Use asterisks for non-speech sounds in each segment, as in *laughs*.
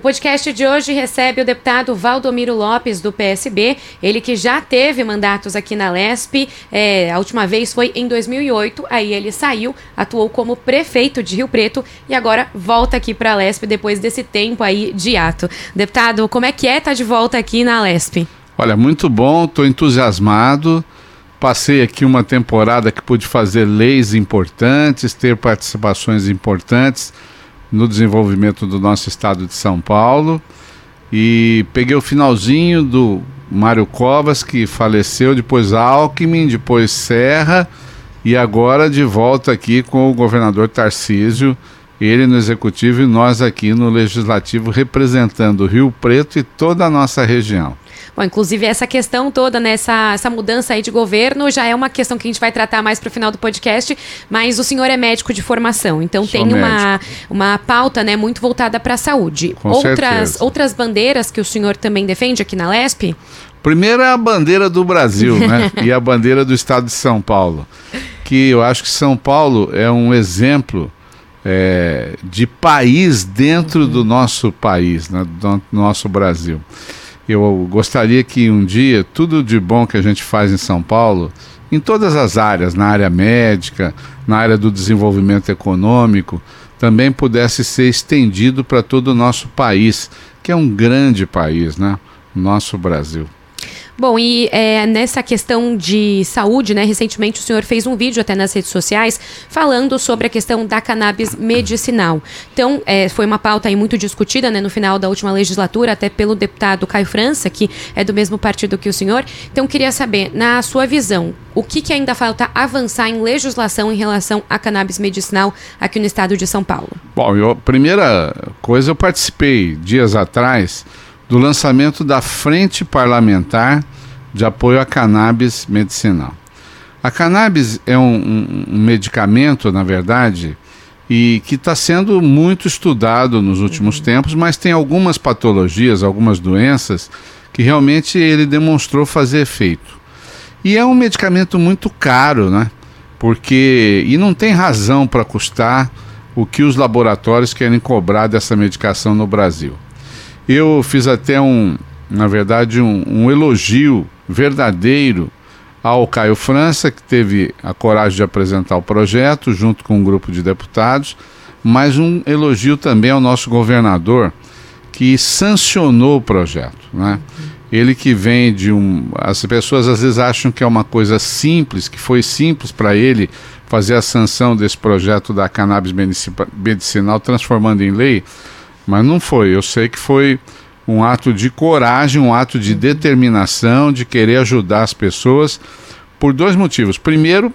O podcast de hoje recebe o deputado Valdomiro Lopes, do PSB, ele que já teve mandatos aqui na LESP, é, a última vez foi em 2008, aí ele saiu, atuou como prefeito de Rio Preto e agora volta aqui para a LESP depois desse tempo aí de ato. Deputado, como é que é estar tá de volta aqui na LESP? Olha, muito bom, estou entusiasmado. Passei aqui uma temporada que pude fazer leis importantes, ter participações importantes no desenvolvimento do nosso estado de São Paulo. E peguei o finalzinho do Mário Covas, que faleceu, depois Alckmin, depois Serra, e agora de volta aqui com o governador Tarcísio, ele no executivo e nós aqui no legislativo, representando o Rio Preto e toda a nossa região. Bom, inclusive essa questão toda, né, essa, essa mudança aí de governo já é uma questão que a gente vai tratar mais para o final do podcast, mas o senhor é médico de formação, então Sou tem uma, uma pauta, né, muito voltada para a saúde. Com outras, outras bandeiras que o senhor também defende aqui na LESP? Primeiro é a bandeira do Brasil, né? *laughs* e a bandeira do estado de São Paulo. Que eu acho que São Paulo é um exemplo é, de país dentro do nosso país, né? do nosso Brasil. Eu gostaria que um dia tudo de bom que a gente faz em São Paulo, em todas as áreas, na área médica, na área do desenvolvimento econômico, também pudesse ser estendido para todo o nosso país, que é um grande país, né? Nosso Brasil. Bom, e é, nessa questão de saúde, né? Recentemente o senhor fez um vídeo até nas redes sociais falando sobre a questão da cannabis medicinal. Então, é, foi uma pauta aí muito discutida, né, no final da última legislatura, até pelo deputado Caio França, que é do mesmo partido que o senhor. Então, queria saber, na sua visão, o que, que ainda falta avançar em legislação em relação à cannabis medicinal aqui no estado de São Paulo? Bom, eu, primeira coisa, eu participei dias atrás do lançamento da Frente Parlamentar de Apoio à Cannabis Medicinal. A cannabis é um, um, um medicamento, na verdade, e que está sendo muito estudado nos últimos uhum. tempos, mas tem algumas patologias, algumas doenças que realmente ele demonstrou fazer efeito. E é um medicamento muito caro, né? Porque e não tem razão para custar o que os laboratórios querem cobrar dessa medicação no Brasil. Eu fiz até um, na verdade, um, um elogio verdadeiro ao Caio França, que teve a coragem de apresentar o projeto junto com um grupo de deputados, mas um elogio também ao nosso governador, que sancionou o projeto. Né? Ele que vem de um. As pessoas às vezes acham que é uma coisa simples, que foi simples para ele fazer a sanção desse projeto da cannabis medicinal, transformando em lei mas não foi. Eu sei que foi um ato de coragem, um ato de determinação, de querer ajudar as pessoas, por dois motivos. Primeiro,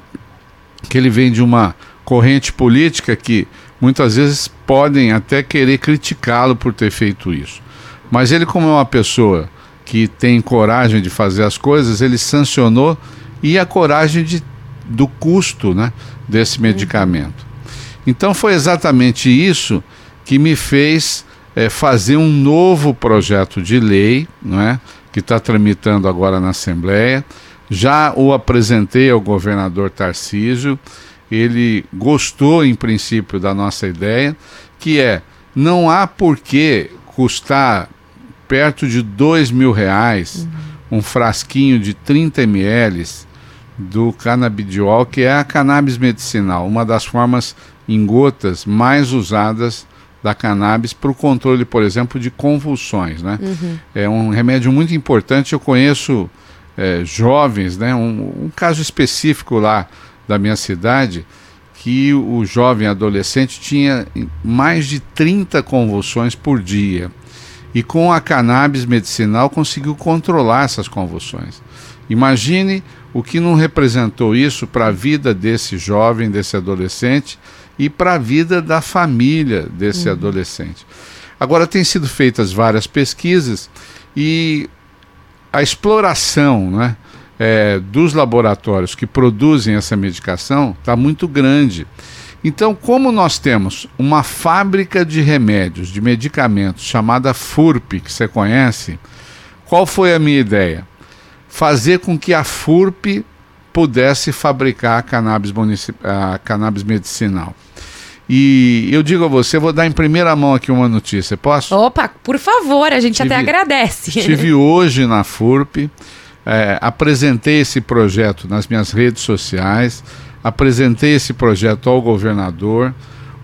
que ele vem de uma corrente política que muitas vezes podem até querer criticá-lo por ter feito isso. Mas ele, como é uma pessoa que tem coragem de fazer as coisas, ele sancionou e a coragem de, do custo né, desse medicamento. Então foi exatamente isso que me fez é, fazer um novo projeto de lei, não é? que está tramitando agora na Assembleia. Já o apresentei ao governador Tarcísio, ele gostou, em princípio, da nossa ideia, que é não há por que custar perto de dois mil reais uhum. um frasquinho de 30 ml do canabidiol, que é a cannabis medicinal, uma das formas em gotas mais usadas da cannabis para o controle, por exemplo, de convulsões. Né? Uhum. É um remédio muito importante. Eu conheço é, jovens, né? Um, um, caso específico lá da minha cidade, que o jovem adolescente tinha mais de 30 convulsões por dia. E com a cannabis medicinal conseguiu controlar essas convulsões. Imagine o que não representou isso para a vida desse jovem, desse adolescente e para a vida da família desse uhum. adolescente. Agora, têm sido feitas várias pesquisas e a exploração né, é, dos laboratórios que produzem essa medicação está muito grande. Então, como nós temos uma fábrica de remédios, de medicamentos, chamada FURP, que você conhece, qual foi a minha ideia? Fazer com que a FURP pudesse fabricar a cannabis, a cannabis medicinal. E eu digo a você, vou dar em primeira mão aqui uma notícia, posso? Opa, por favor, a gente tive, até agradece. Estive *laughs* hoje na FURP, é, apresentei esse projeto nas minhas redes sociais, apresentei esse projeto ao governador.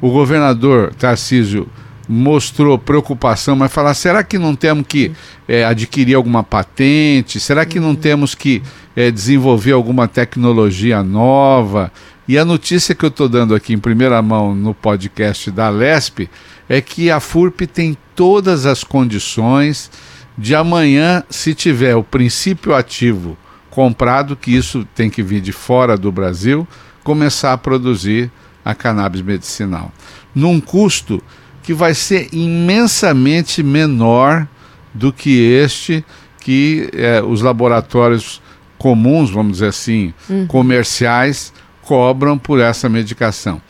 O governador Tarcísio mostrou preocupação, mas falar: será que não temos que é, adquirir alguma patente? Será que não uhum. temos que é, desenvolver alguma tecnologia nova? E a notícia que eu estou dando aqui em primeira mão no podcast da Lesp é que a FURP tem todas as condições de amanhã, se tiver o princípio ativo comprado, que isso tem que vir de fora do Brasil, começar a produzir a cannabis medicinal. Num custo que vai ser imensamente menor do que este que é, os laboratórios comuns, vamos dizer assim, uhum. comerciais, cobram por essa medicação.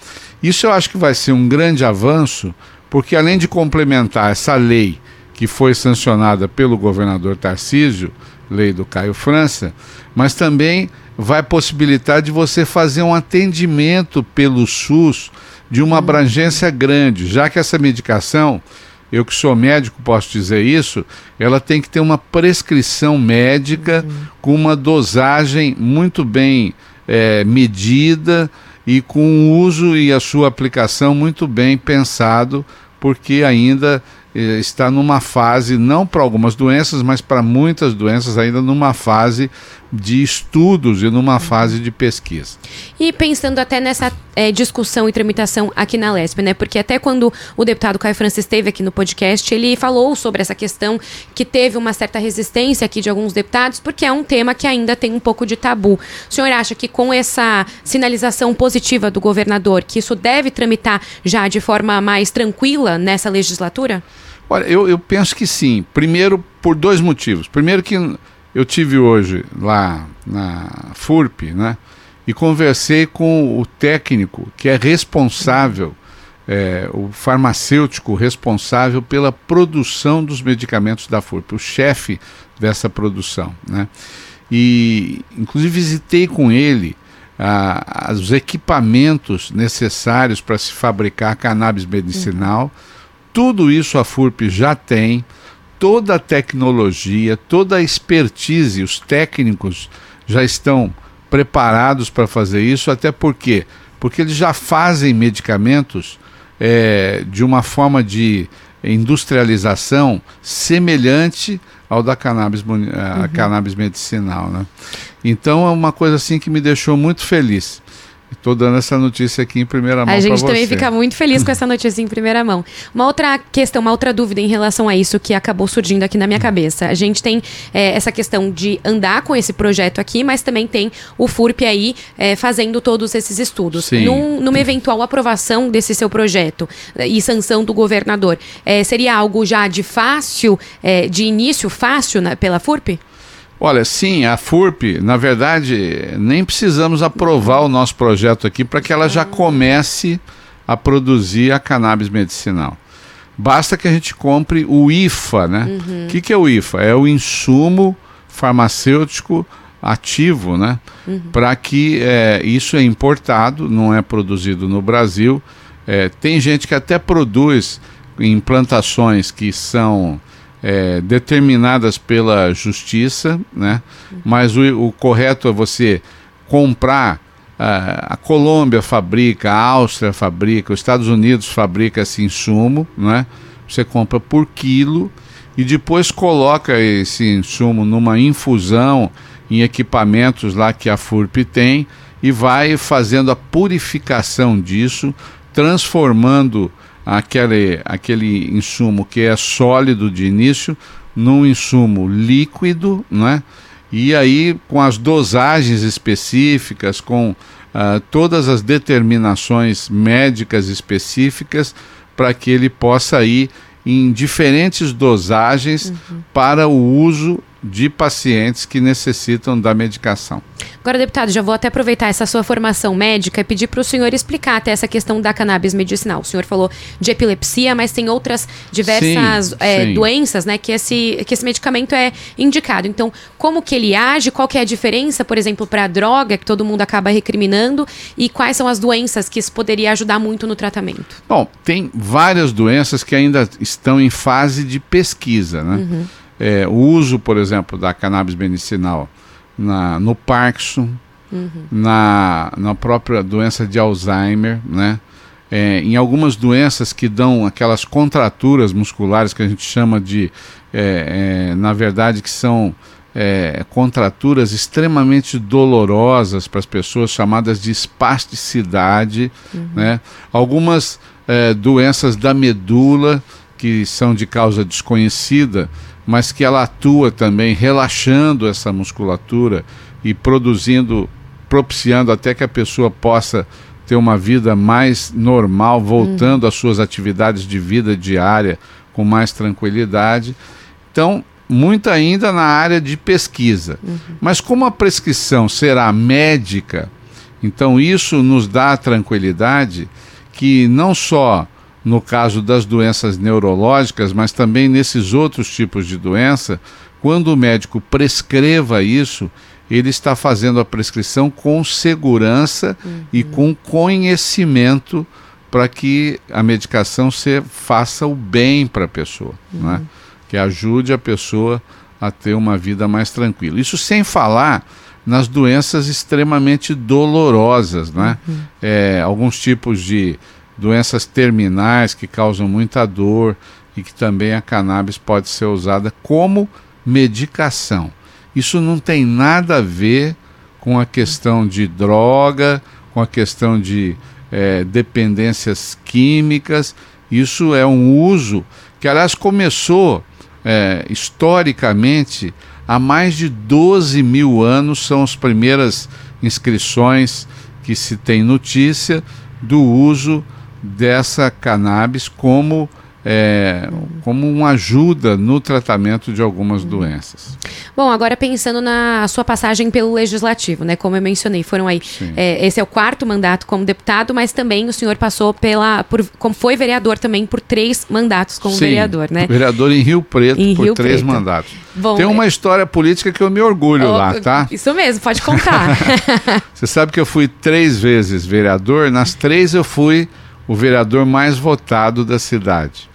Isso eu acho que vai ser um grande avanço, porque além de complementar essa lei que foi sancionada pelo governador Tarcísio, lei do Caio França, mas também vai possibilitar de você fazer um atendimento pelo SUS de uma abrangência grande, já que essa medicação, eu que sou médico posso dizer isso, ela tem que ter uma prescrição médica uhum. com uma dosagem muito bem é, medida e com o uso e a sua aplicação muito bem pensado, porque ainda eh, está numa fase, não para algumas doenças, mas para muitas doenças, ainda numa fase de estudos e numa fase de pesquisa. E pensando até nessa é, discussão e tramitação aqui na LESP, né? Porque até quando o deputado Caio Francis esteve aqui no podcast, ele falou sobre essa questão que teve uma certa resistência aqui de alguns deputados, porque é um tema que ainda tem um pouco de tabu. O senhor acha que com essa sinalização positiva do governador, que isso deve tramitar já de forma mais tranquila nessa legislatura? Olha, eu, eu penso que sim. Primeiro, por dois motivos. Primeiro, que eu tive hoje lá na FURP, né? E conversei com o técnico que é responsável, é, o farmacêutico responsável pela produção dos medicamentos da FURP, o chefe dessa produção, né? E, inclusive, visitei com ele ah, os equipamentos necessários para se fabricar cannabis medicinal. Uhum tudo isso a FURP já tem, toda a tecnologia, toda a expertise, os técnicos já estão preparados para fazer isso, até porque porque eles já fazem medicamentos é, de uma forma de industrialização semelhante ao da cannabis, uhum. cannabis medicinal. Né? Então é uma coisa assim que me deixou muito feliz. Estou dando essa notícia aqui em primeira mão. A gente também fica muito feliz com essa notícia em primeira mão. Uma outra questão, uma outra dúvida em relação a isso que acabou surgindo aqui na minha cabeça. A gente tem é, essa questão de andar com esse projeto aqui, mas também tem o FURP aí é, fazendo todos esses estudos. Sim. Num, numa eventual aprovação desse seu projeto é, e sanção do governador, é, seria algo já de fácil, é, de início fácil na, pela FURP? Olha, sim, a FURP, na verdade, nem precisamos aprovar o nosso projeto aqui para que ela já comece a produzir a cannabis medicinal. Basta que a gente compre o IFA, né? O uhum. que, que é o IFA? É o insumo farmacêutico ativo, né? Uhum. Para que é, isso é importado, não é produzido no Brasil. É, tem gente que até produz em plantações que são é, determinadas pela justiça, né? mas o, o correto é você comprar. a Colômbia fabrica, a Áustria fabrica, os Estados Unidos fabrica esse insumo, né? você compra por quilo e depois coloca esse insumo numa infusão em equipamentos lá que a FURP tem e vai fazendo a purificação disso, transformando aquele, aquele insumo que é sólido de início num insumo líquido, né? e aí com as dosagens específicas, com uh, todas as determinações médicas específicas, para que ele possa ir em diferentes dosagens uhum. para o uso de pacientes que necessitam da medicação. Agora, deputado, já vou até aproveitar essa sua formação médica e pedir para o senhor explicar até essa questão da cannabis medicinal. O senhor falou de epilepsia, mas tem outras diversas sim, é, sim. doenças, né, que esse, que esse medicamento é indicado. Então, como que ele age? Qual que é a diferença, por exemplo, para a droga, que todo mundo acaba recriminando? E quais são as doenças que isso poderia ajudar muito no tratamento? Bom, tem várias doenças que ainda estão em fase de pesquisa, né? Uhum. É, o uso, por exemplo, da cannabis medicinal na, no Parkinson, uhum. na, na própria doença de Alzheimer, né? É, em algumas doenças que dão aquelas contraturas musculares que a gente chama de, é, é, na verdade, que são é, contraturas extremamente dolorosas para as pessoas, chamadas de espasticidade, uhum. né? algumas é, doenças da medula que são de causa desconhecida, mas que ela atua também relaxando essa musculatura e produzindo, propiciando até que a pessoa possa ter uma vida mais normal, voltando às suas atividades de vida diária com mais tranquilidade. Então, muito ainda na área de pesquisa. Uhum. Mas como a prescrição será médica, então isso nos dá a tranquilidade que não só no caso das doenças neurológicas, mas também nesses outros tipos de doença, quando o médico prescreva isso, ele está fazendo a prescrição com segurança uhum. e com conhecimento para que a medicação se faça o bem para a pessoa, uhum. né? que ajude a pessoa a ter uma vida mais tranquila. Isso sem falar nas doenças extremamente dolorosas, né? Uhum. É, alguns tipos de doenças terminais que causam muita dor e que também a cannabis pode ser usada como medicação. Isso não tem nada a ver com a questão de droga, com a questão de é, dependências químicas. Isso é um uso que, aliás, começou é, historicamente há mais de 12 mil anos, são as primeiras inscrições que se tem notícia do uso dessa cannabis como é, como uma ajuda no tratamento de algumas doenças. Bom, agora pensando na sua passagem pelo legislativo, né? Como eu mencionei, foram aí. É, esse é o quarto mandato como deputado, mas também o senhor passou pela. Por, como foi vereador também por três mandatos como Sim, vereador, né? Vereador em Rio Preto em por Rio três Preto. mandatos. Bom, Tem uma é... história política que eu me orgulho oh, lá, tá? Isso mesmo, pode contar. *laughs* Você sabe que eu fui três vezes vereador, nas três eu fui o vereador mais votado da cidade.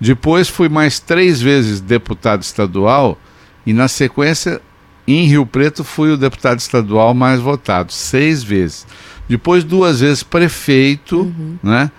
Depois fui mais três vezes deputado estadual e, na sequência, em Rio Preto, fui o deputado estadual mais votado, seis vezes. Depois, duas vezes prefeito, uhum. né?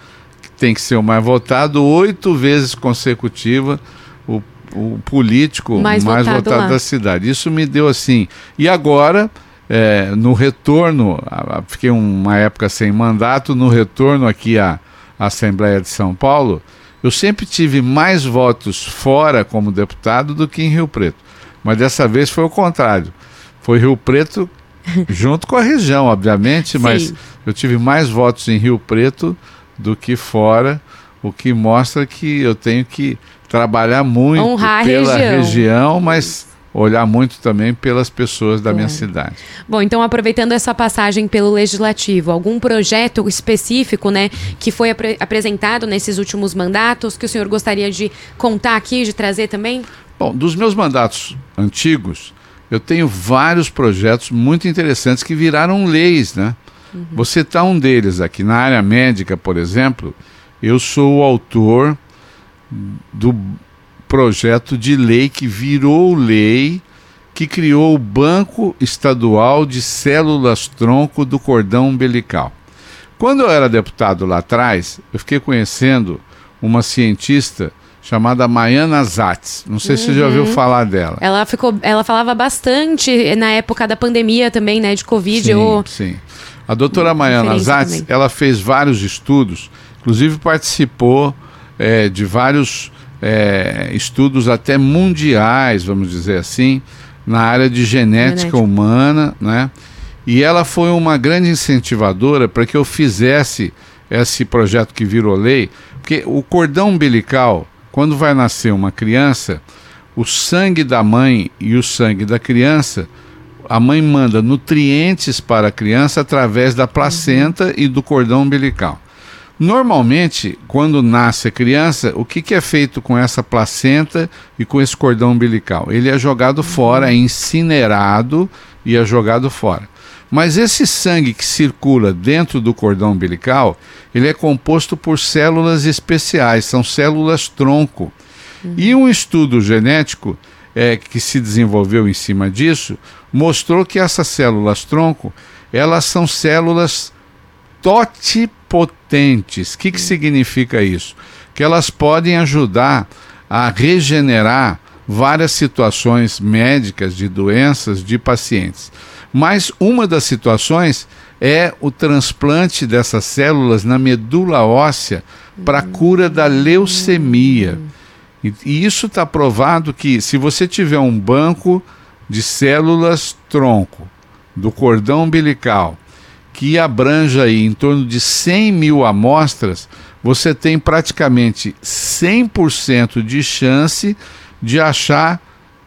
Que tem que ser o mais votado, oito vezes consecutiva, o, o político mais, mais votado, votado da cidade. Isso me deu assim. E agora é, no retorno, fiquei uma época sem mandato, no retorno aqui à, à Assembleia de São Paulo, eu sempre tive mais votos fora como deputado do que em Rio Preto. Mas dessa vez foi o contrário. Foi Rio Preto *laughs* junto com a região, obviamente, mas eu tive mais votos em Rio Preto do que fora, o que mostra que eu tenho que trabalhar muito Honrar pela região. região, mas olhar muito também pelas pessoas da minha cidade. Bom, então aproveitando essa passagem pelo legislativo, algum projeto específico, né, que foi ap apresentado nesses últimos mandatos que o senhor gostaria de contar aqui, de trazer também? Bom, dos meus mandatos antigos, eu tenho vários projetos muito interessantes que viraram leis, né? Uhum. Você está um deles aqui na área médica, por exemplo. Eu sou o autor do projeto de lei que virou lei, que criou o Banco Estadual de Células Tronco do Cordão Umbilical. Quando eu era deputado lá atrás, eu fiquei conhecendo uma cientista chamada Maiana Zatz. Não sei uhum. se você já ouviu uhum. falar dela. Ela ficou, ela falava bastante na época da pandemia também, né, de Covid. Sim, ou... sim. A doutora Maiana Zatz, também. ela fez vários estudos, inclusive participou é, de vários é, estudos até mundiais, vamos dizer assim, na área de genética, genética. humana, né? E ela foi uma grande incentivadora para que eu fizesse esse projeto que virou lei, porque o cordão umbilical, quando vai nascer uma criança, o sangue da mãe e o sangue da criança, a mãe manda nutrientes para a criança através da placenta uhum. e do cordão umbilical. Normalmente, quando nasce a criança, o que, que, é feito com essa placenta e com esse cordão umbilical? Ele é jogado fora, é incinerado e é jogado fora. Mas esse sangue que circula dentro do cordão umbilical, ele é composto por células especiais, são células tronco. E um estudo genético é, que se desenvolveu em cima disso mostrou que essas células tronco, elas são células totipotentes. O que, que significa isso? Que elas podem ajudar a regenerar várias situações médicas de doenças de pacientes. Mas uma das situações é o transplante dessas células na medula óssea para a cura da leucemia. E, e isso está provado que se você tiver um banco de células tronco do cordão umbilical que abranja aí em torno de 100 mil amostras, você tem praticamente 100% de chance de achar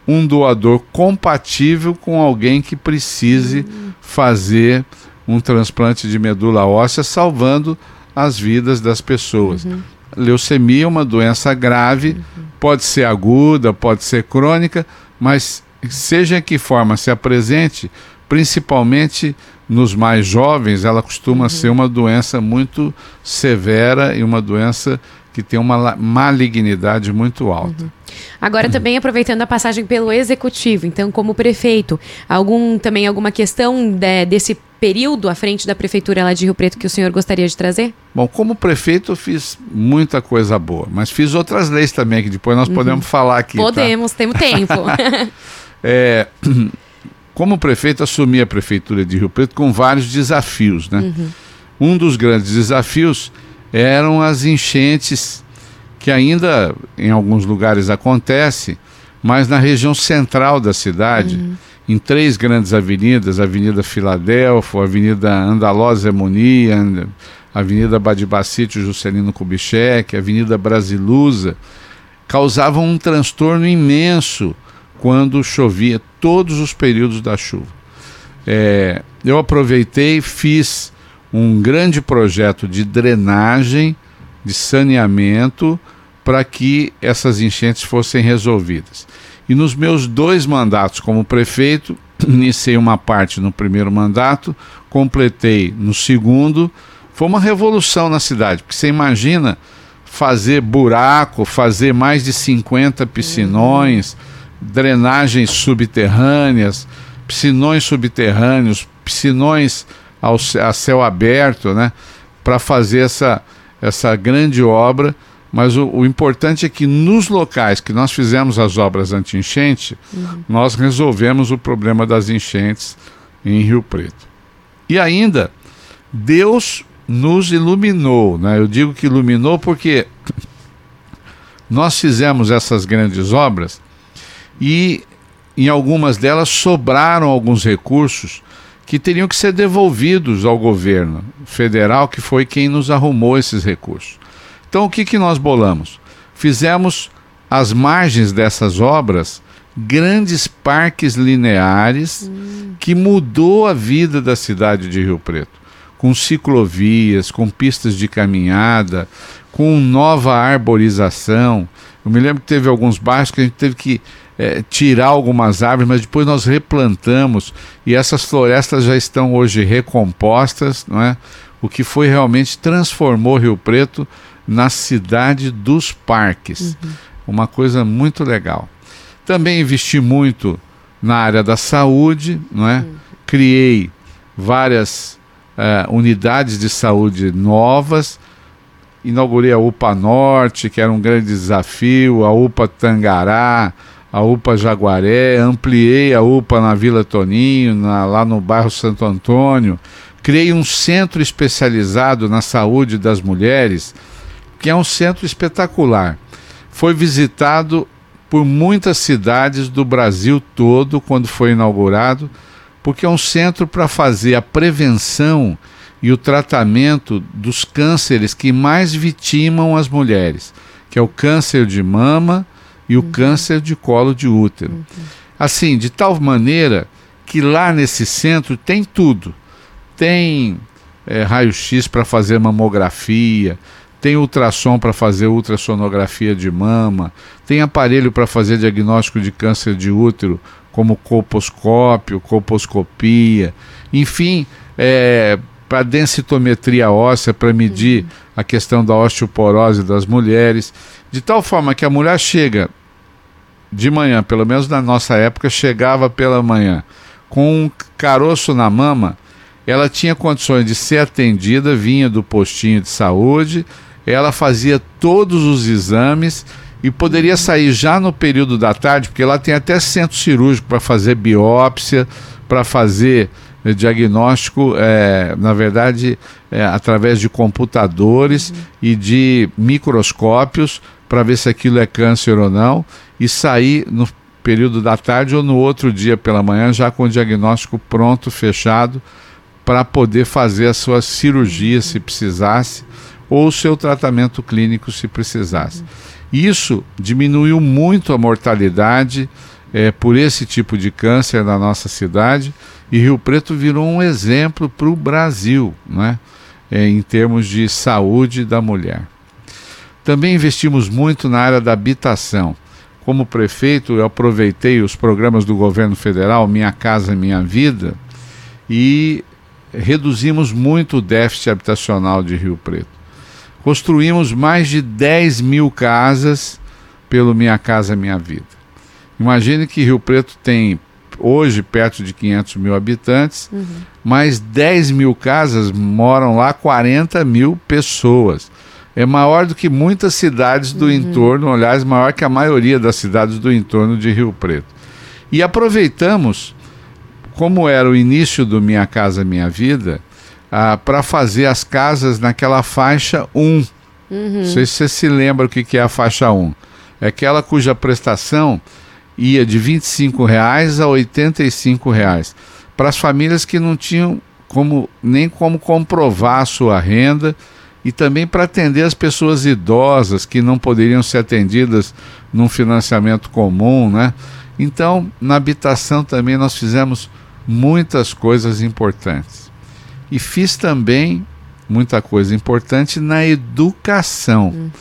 um doador compatível com alguém que precise fazer um transplante de medula óssea, salvando as vidas das pessoas. Uhum. Leucemia é uma doença grave, uhum. pode ser aguda, pode ser crônica, mas seja em que forma se apresente, principalmente nos mais jovens, ela costuma uhum. ser uma doença muito severa e uma doença que tem uma malignidade muito alta. Uhum. Agora também aproveitando a passagem pelo executivo, então como prefeito, algum também alguma questão de, desse período à frente da prefeitura lá de Rio Preto que o senhor gostaria de trazer? Bom, como prefeito eu fiz muita coisa boa, mas fiz outras leis também que depois nós uhum. podemos falar aqui. Tá? Podemos, tá? temos tempo. *laughs* *laughs* é, como prefeito assumi a prefeitura de Rio Preto com vários desafios, né? Uhum. Um dos grandes desafios eram as enchentes que ainda em alguns lugares acontece, mas na região central da cidade, uhum. em três grandes avenidas, Avenida Filadélfia, Avenida Andalosa Harmonia, Avenida Badibacite Juscelino Kubitschek, Avenida Brasilusa, causavam um transtorno imenso quando chovia, todos os períodos da chuva. É, eu aproveitei, fiz um grande projeto de drenagem, de saneamento, para que essas enchentes fossem resolvidas. E nos meus dois mandatos como prefeito, *clears throat* iniciei uma parte no primeiro mandato, completei no segundo. Foi uma revolução na cidade, porque você imagina fazer buraco, fazer mais de 50 piscinões, drenagens subterrâneas, piscinões subterrâneos, piscinões ao, a céu aberto, né, para fazer essa, essa grande obra. Mas o, o, importante é que nos locais que nós fizemos as obras anti-enchente, uhum. nós resolvemos o problema das enchentes em Rio Preto. E ainda, Deus nos iluminou. Né? Eu digo que iluminou porque nós fizemos essas grandes obras e em algumas delas sobraram alguns recursos que teriam que ser devolvidos ao governo federal, que foi quem nos arrumou esses recursos. Então, o que, que nós bolamos? Fizemos as margens dessas obras grandes parques lineares que mudou a vida da cidade de Rio Preto, com ciclovias, com pistas de caminhada, com nova arborização. Eu me lembro que teve alguns bairros que a gente teve que é, tirar algumas árvores, mas depois nós replantamos e essas florestas já estão hoje recompostas, não é? O que foi realmente transformou Rio Preto na cidade dos parques. Uhum. Uma coisa muito legal. Também investi muito na área da saúde, não é? Uhum. Criei várias uh, unidades de saúde novas. Inaugurei a UPA Norte, que era um grande desafio, a UPA Tangará, a UPA Jaguaré, ampliei a UPA na Vila Toninho, na, lá no bairro Santo Antônio, criei um centro especializado na saúde das mulheres, que é um centro espetacular. Foi visitado por muitas cidades do Brasil todo quando foi inaugurado, porque é um centro para fazer a prevenção e o tratamento dos cânceres que mais vitimam as mulheres, que é o câncer de mama, e o uhum. câncer de colo de útero. Uhum. Assim, de tal maneira que lá nesse centro tem tudo. Tem é, raio-x para fazer mamografia, tem ultrassom para fazer ultrassonografia de mama, tem aparelho para fazer diagnóstico de câncer de útero, como colposcópio, colposcopia, enfim, é, para densitometria óssea, para medir uhum. a questão da osteoporose das mulheres, de tal forma que a mulher chega de manhã, pelo menos na nossa época, chegava pela manhã com um caroço na mama, ela tinha condições de ser atendida, vinha do postinho de saúde, ela fazia todos os exames e poderia sair já no período da tarde, porque lá tem até centro cirúrgico para fazer biópsia, para fazer eh, diagnóstico, é, na verdade, é, através de computadores uhum. e de microscópios para ver se aquilo é câncer ou não e sair no período da tarde ou no outro dia pela manhã já com o diagnóstico pronto, fechado, para poder fazer a sua cirurgia se precisasse ou o seu tratamento clínico se precisasse. Isso diminuiu muito a mortalidade é, por esse tipo de câncer na nossa cidade e Rio Preto virou um exemplo para o Brasil, né? É, em termos de saúde da mulher. Também investimos muito na área da habitação. Como prefeito, eu aproveitei os programas do governo federal, Minha Casa Minha Vida, e reduzimos muito o déficit habitacional de Rio Preto. Construímos mais de 10 mil casas pelo Minha Casa Minha Vida. Imagine que Rio Preto tem hoje perto de 500 mil habitantes, uhum. mas 10 mil casas moram lá 40 mil pessoas é maior do que muitas cidades do uhum. entorno, aliás, maior que a maioria das cidades do entorno de Rio Preto. E aproveitamos, como era o início do Minha Casa Minha Vida, ah, para fazer as casas naquela faixa 1. Uhum. Não sei se você se lembra o que, que é a faixa 1. É aquela cuja prestação ia de R$ 25,00 a R$ 85,00. Para as famílias que não tinham como, nem como comprovar a sua renda e também para atender as pessoas idosas que não poderiam ser atendidas num financiamento comum, né? Então, na habitação também nós fizemos muitas coisas importantes. E fiz também muita coisa importante na educação. Uhum.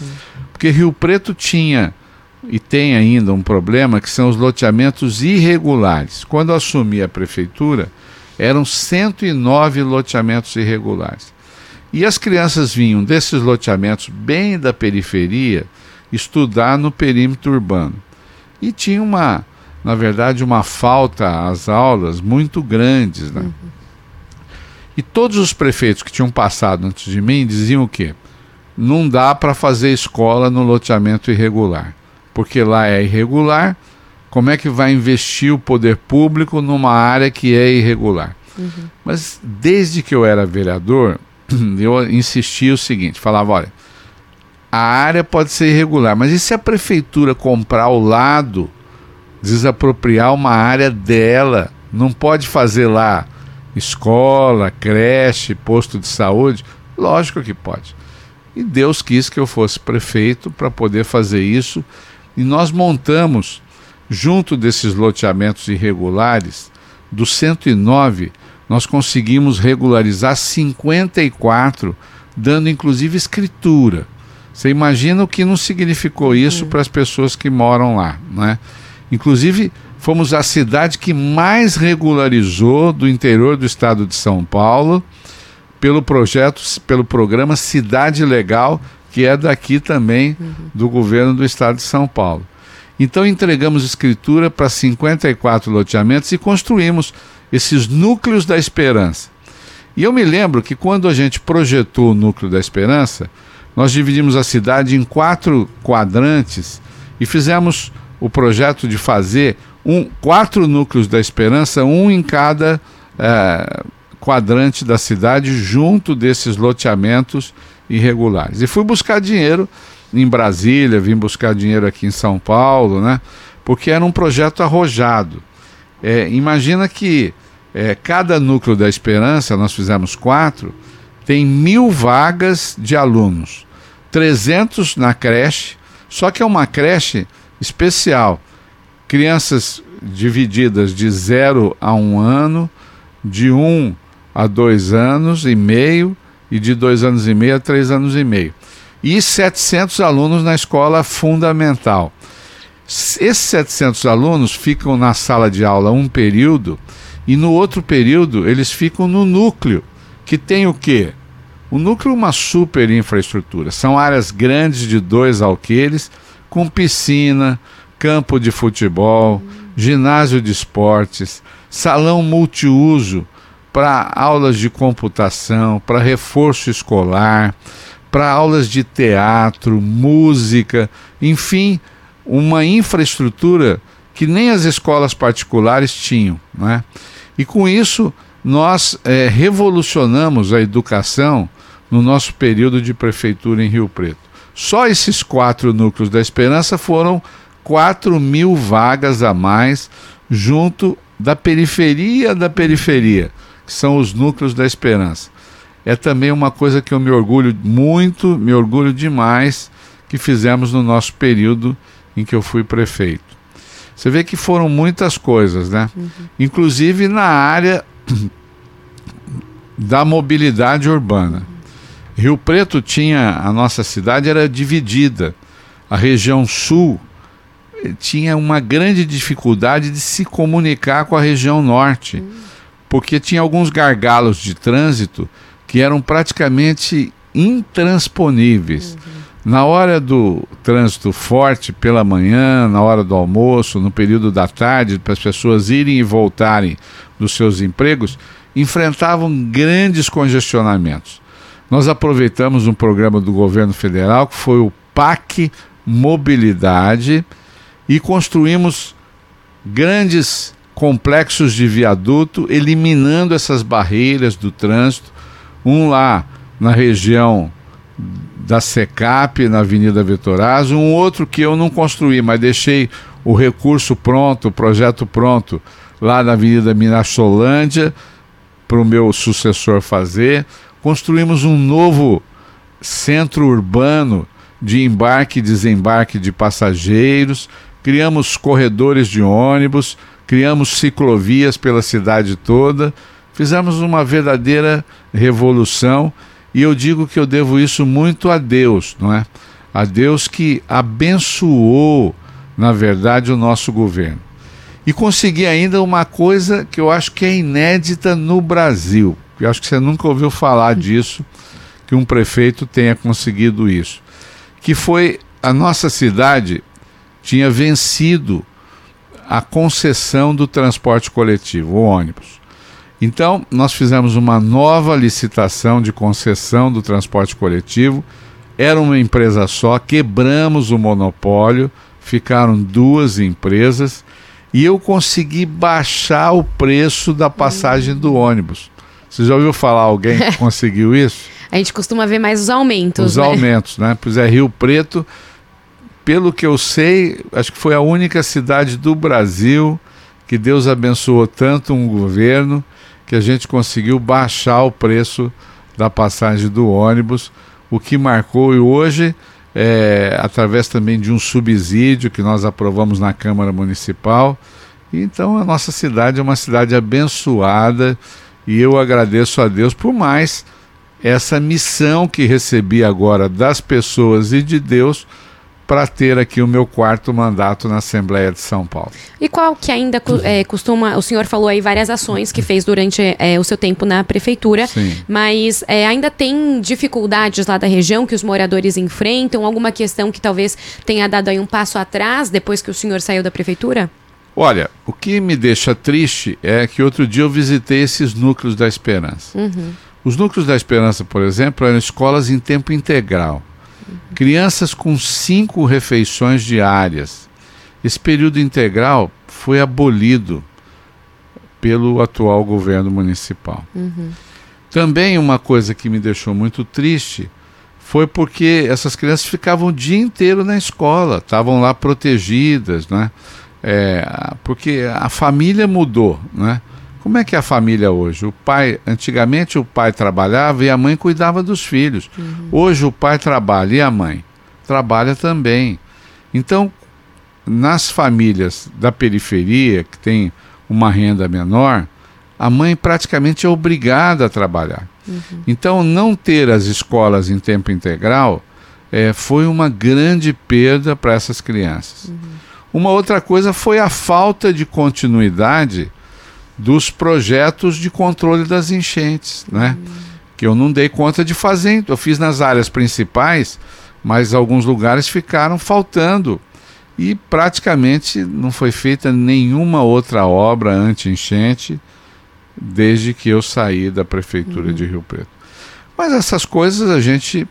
Porque Rio Preto tinha e tem ainda um problema que são os loteamentos irregulares. Quando eu assumi a prefeitura, eram 109 loteamentos irregulares. E as crianças vinham desses loteamentos bem da periferia estudar no perímetro urbano. E tinha uma, na verdade, uma falta às aulas muito grandes. Né? Uhum. E todos os prefeitos que tinham passado antes de mim diziam o quê? Não dá para fazer escola no loteamento irregular, porque lá é irregular. Como é que vai investir o poder público numa área que é irregular? Uhum. Mas desde que eu era vereador, *clears throat* eu insistia o seguinte: falava, olha, a área pode ser irregular, mas e se a prefeitura comprar ao lado, desapropriar uma área dela? Não pode fazer lá escola, creche, posto de saúde? Lógico que pode. E Deus quis que eu fosse prefeito para poder fazer isso. E nós montamos, junto desses loteamentos irregulares, dos 109 nós conseguimos regularizar 54, dando inclusive escritura. Você imagina o que não significou isso uhum. para as pessoas que moram lá, né? Inclusive, fomos a cidade que mais regularizou do interior do estado de São Paulo pelo projeto, pelo programa Cidade Legal, que é daqui também uhum. do governo do estado de São Paulo. Então entregamos escritura para 54 loteamentos e construímos esses núcleos da esperança. E eu me lembro que quando a gente projetou o núcleo da esperança, nós dividimos a cidade em quatro quadrantes e fizemos o projeto de fazer um, quatro núcleos da esperança, um em cada é, quadrante da cidade, junto desses loteamentos irregulares. E fui buscar dinheiro em Brasília, vim buscar dinheiro aqui em São Paulo, né? Porque era um projeto arrojado. É, imagina que é, cada núcleo da Esperança, nós fizemos quatro, tem mil vagas de alunos, 300 na creche, só que é uma creche especial. Crianças divididas de 0 a 1 um ano, de 1 um a 2 anos e meio e de 2 anos e meio a 3 anos e meio. E 700 alunos na escola fundamental. Esses 700 alunos ficam na sala de aula um período e no outro período eles ficam no núcleo, que tem o quê? O núcleo é uma super infraestrutura. São áreas grandes de dois alqueires, com piscina, campo de futebol, ginásio de esportes, salão multiuso para aulas de computação, para reforço escolar, para aulas de teatro, música, enfim, uma infraestrutura que nem as escolas particulares tinham. Né? E com isso, nós é, revolucionamos a educação no nosso período de prefeitura em Rio Preto. Só esses quatro núcleos da Esperança foram 4 mil vagas a mais junto da periferia da periferia, que são os núcleos da Esperança. É também uma coisa que eu me orgulho muito, me orgulho demais que fizemos no nosso período em que eu fui prefeito. Você vê que foram muitas coisas, né? Uhum. Inclusive na área *clears throat* da mobilidade urbana. Rio Preto tinha, a nossa cidade era dividida. A região sul eh, tinha uma grande dificuldade de se comunicar com a região norte, uhum. porque tinha alguns gargalos de trânsito que eram praticamente intransponíveis. Uhum. Na hora do trânsito forte pela manhã, na hora do almoço, no período da tarde, para as pessoas irem e voltarem dos seus empregos, enfrentavam grandes congestionamentos. Nós aproveitamos um programa do governo federal que foi o PAC Mobilidade e construímos grandes complexos de viaduto, eliminando essas barreiras do trânsito. Um lá na região da SECAP na Avenida Vitorazzo, um outro que eu não construí, mas deixei o recurso pronto, o projeto pronto, lá na Avenida Minacholândia, para o meu sucessor fazer. Construímos um novo centro urbano de embarque e desembarque de passageiros, criamos corredores de ônibus, criamos ciclovias pela cidade toda, fizemos uma verdadeira revolução e eu digo que eu devo isso muito a Deus, não é? A Deus que abençoou, na verdade, o nosso governo. E consegui ainda uma coisa que eu acho que é inédita no Brasil. Eu acho que você nunca ouviu falar disso, que um prefeito tenha conseguido isso. Que foi a nossa cidade tinha vencido a concessão do transporte coletivo, o ônibus. Então, nós fizemos uma nova licitação de concessão do transporte coletivo. Era uma empresa só, quebramos o monopólio, ficaram duas empresas e eu consegui baixar o preço da passagem do ônibus. Você já ouviu falar alguém que *laughs* conseguiu isso? A gente costuma ver mais os aumentos. Os né? aumentos, né? Pois é, Rio Preto, pelo que eu sei, acho que foi a única cidade do Brasil que Deus abençoou tanto um governo que a gente conseguiu baixar o preço da passagem do ônibus, o que marcou e hoje, é, através também de um subsídio que nós aprovamos na Câmara Municipal. Então a nossa cidade é uma cidade abençoada e eu agradeço a Deus por mais essa missão que recebi agora das pessoas e de Deus para ter aqui o meu quarto mandato na Assembleia de São Paulo. E qual que ainda é, costuma, o senhor falou aí várias ações que fez durante é, o seu tempo na prefeitura, Sim. mas é, ainda tem dificuldades lá da região que os moradores enfrentam, alguma questão que talvez tenha dado aí um passo atrás depois que o senhor saiu da prefeitura? Olha, o que me deixa triste é que outro dia eu visitei esses núcleos da esperança. Uhum. Os núcleos da esperança, por exemplo, eram escolas em tempo integral. Crianças com cinco refeições diárias. Esse período integral foi abolido pelo atual governo municipal. Uhum. Também uma coisa que me deixou muito triste foi porque essas crianças ficavam o dia inteiro na escola, estavam lá protegidas, né? É, porque a família mudou, né? Como é que é a família hoje? O pai, antigamente o pai trabalhava e a mãe cuidava dos filhos. Uhum. Hoje o pai trabalha e a mãe trabalha também. Então, nas famílias da periferia, que tem uma renda menor, a mãe praticamente é obrigada a trabalhar. Uhum. Então, não ter as escolas em tempo integral é, foi uma grande perda para essas crianças. Uhum. Uma outra coisa foi a falta de continuidade dos projetos de controle das enchentes, né? Uhum. Que eu não dei conta de fazer. Eu fiz nas áreas principais, mas alguns lugares ficaram faltando e praticamente não foi feita nenhuma outra obra anti-enchente desde que eu saí da prefeitura uhum. de Rio Preto. Mas essas coisas a gente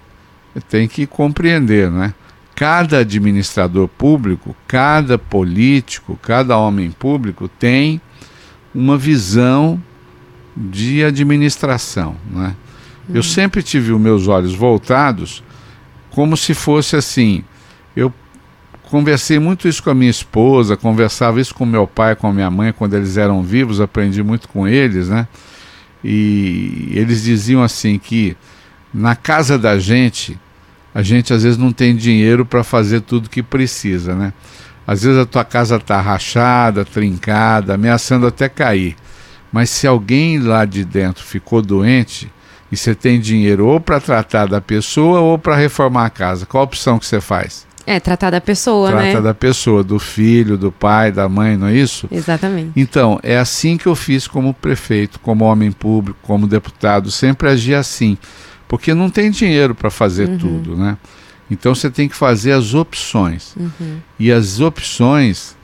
tem que compreender, né? Cada administrador público, cada político, cada homem público tem uma visão de administração, né? Uhum. Eu sempre tive os meus olhos voltados como se fosse assim, eu conversei muito isso com a minha esposa, conversava isso com meu pai, com a minha mãe quando eles eram vivos, aprendi muito com eles, né? E eles diziam assim que na casa da gente, a gente às vezes não tem dinheiro para fazer tudo que precisa, né? Às vezes a tua casa tá rachada, trincada, ameaçando até cair. Mas se alguém lá de dentro ficou doente e você tem dinheiro ou para tratar da pessoa ou para reformar a casa, qual a opção que você faz? É, tratar da pessoa, Trata né? Trata da pessoa, do filho, do pai, da mãe, não é isso? Exatamente. Então, é assim que eu fiz como prefeito, como homem público, como deputado, sempre agi assim. Porque não tem dinheiro para fazer uhum. tudo, né? Então você tem que fazer as opções. Uhum. E as opções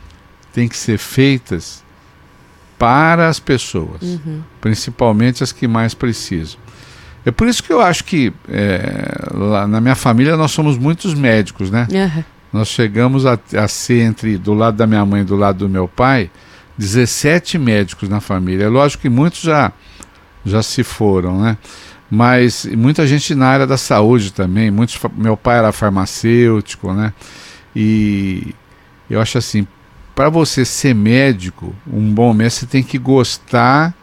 têm que ser feitas para as pessoas, uhum. principalmente as que mais precisam. É por isso que eu acho que é, lá na minha família nós somos muitos médicos, né? Uhum. Nós chegamos a, a, ser entre do lado da minha mãe e do lado do meu pai 17 médicos na família. É lógico que muitos já já se foram, né? Mas muita gente na área da saúde também. Muitos, meu pai era farmacêutico, né? E eu acho assim, para você ser médico, um bom médico, você tem que gostar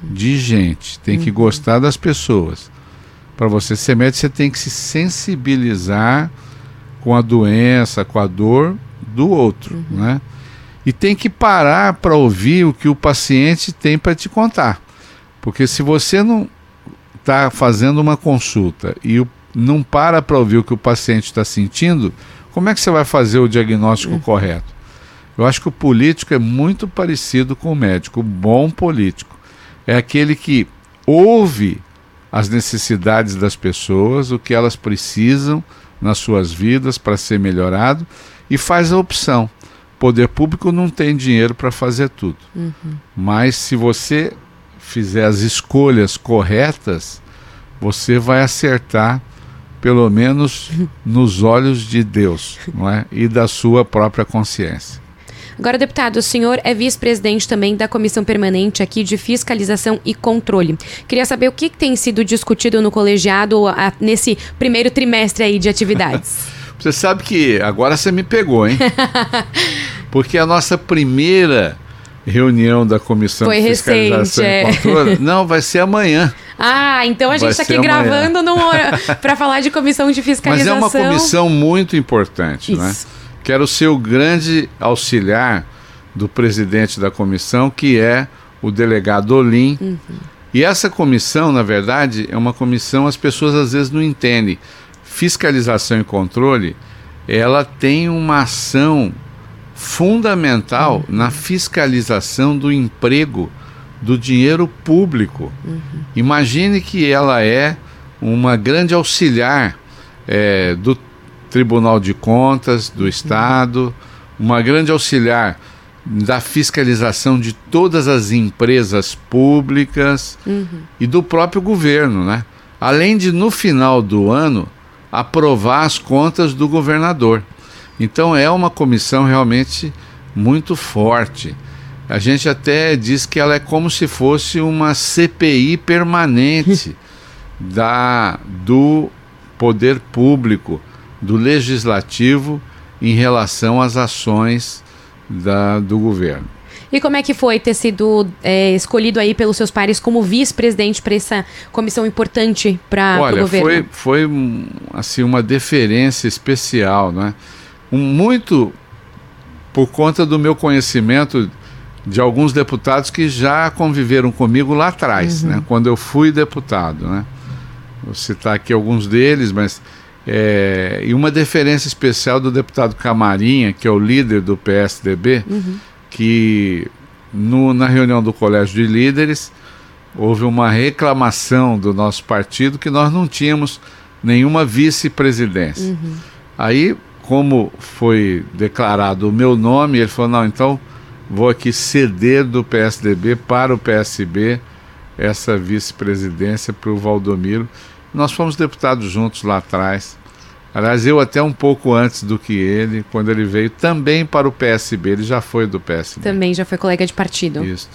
de gente, tem que uhum. gostar das pessoas. Para você ser médico, você tem que se sensibilizar com a doença, com a dor do outro, uhum. né? E tem que parar para ouvir o que o paciente tem para te contar. Porque se você não está fazendo uma consulta e o, não para para ouvir o que o paciente está sentindo, como é que você vai fazer o diagnóstico uhum. correto? Eu acho que o político é muito parecido com o médico, o bom político é aquele que ouve as necessidades das pessoas, o que elas precisam nas suas vidas para ser melhorado e faz a opção. O poder público não tem dinheiro para fazer tudo. Uhum. Mas se você fizer as escolhas corretas, você vai acertar pelo menos *laughs* nos olhos de Deus, não é? E da sua própria consciência. Agora, deputado, o senhor é vice-presidente também da Comissão Permanente aqui de Fiscalização e Controle. Queria saber o que, tem sido discutido no colegiado nesse primeiro trimestre aí de atividades. *laughs* você sabe que agora você me pegou, hein? *laughs* Porque a nossa primeira reunião da Comissão Foi de Fiscalização recente, e Controle, é. não, vai ser amanhã. Ah, então a gente está aqui amanhã. gravando para *laughs* falar de comissão de fiscalização. Mas é uma comissão muito importante, né? Isso. né? Quero ser o grande auxiliar do presidente da comissão, que é o delegado Olim. Uhum. E essa comissão, na verdade, é uma comissão, as pessoas às vezes não entendem. Fiscalização e controle, ela tem uma ação fundamental uhum. na fiscalização do emprego do dinheiro público. Uhum. Imagine que ela é uma grande auxiliar é, do Tribunal de Contas do Estado, uma grande auxiliar da fiscalização de todas as empresas públicas uhum. e do próprio governo, né? Além de no final do ano aprovar as contas do governador. Então é uma comissão realmente muito forte. A gente até diz que ela é como se fosse uma CPI permanente *laughs* da do poder público do legislativo em relação às ações da, do governo. E como é que foi ter sido é, escolhido aí pelos seus pares como vice-presidente para essa comissão importante para o governo? Olha, foi, foi assim, uma deferência especial, né? Muito por conta do meu conhecimento de alguns deputados que já conviveram comigo lá atrás, uhum. né, quando eu fui deputado. Né? Vou citar aqui alguns deles, mas. É, e uma deferência especial do deputado Camarinha, que é o líder do PSDB, uhum. que no, na reunião do Colégio de Líderes houve uma reclamação do nosso partido que nós não tínhamos nenhuma vice-presidência. Uhum. Aí, como foi declarado o meu nome, ele falou: não, então vou aqui ceder do PSDB para o PSB essa vice-presidência para o Valdomiro. Nós fomos deputados juntos lá atrás. Aliás, eu até um pouco antes do que ele, quando ele veio também para o PSB, ele já foi do PSB. Também já foi colega de partido. Isso.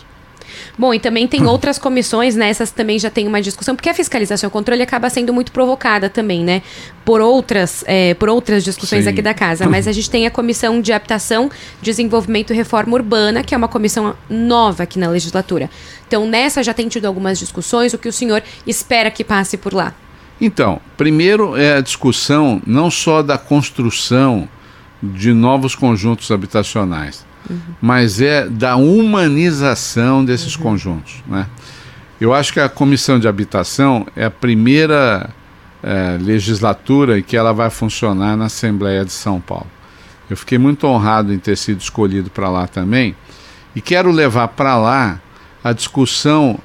Bom, e também tem outras comissões, né? Essas também já tem uma discussão, porque a fiscalização e o controle acaba sendo muito provocada também, né? Por outras, é, por outras discussões Sim. aqui da casa. Mas a gente tem a Comissão de Habitação, Desenvolvimento e Reforma Urbana, que é uma comissão nova aqui na legislatura. Então, nessa já tem tido algumas discussões, o que o senhor espera que passe por lá? Então, primeiro é a discussão não só da construção de novos conjuntos habitacionais, uhum. mas é da humanização desses uhum. conjuntos. Né? Eu acho que a Comissão de Habitação é a primeira é, legislatura em que ela vai funcionar na Assembleia de São Paulo. Eu fiquei muito honrado em ter sido escolhido para lá também e quero levar para lá a discussão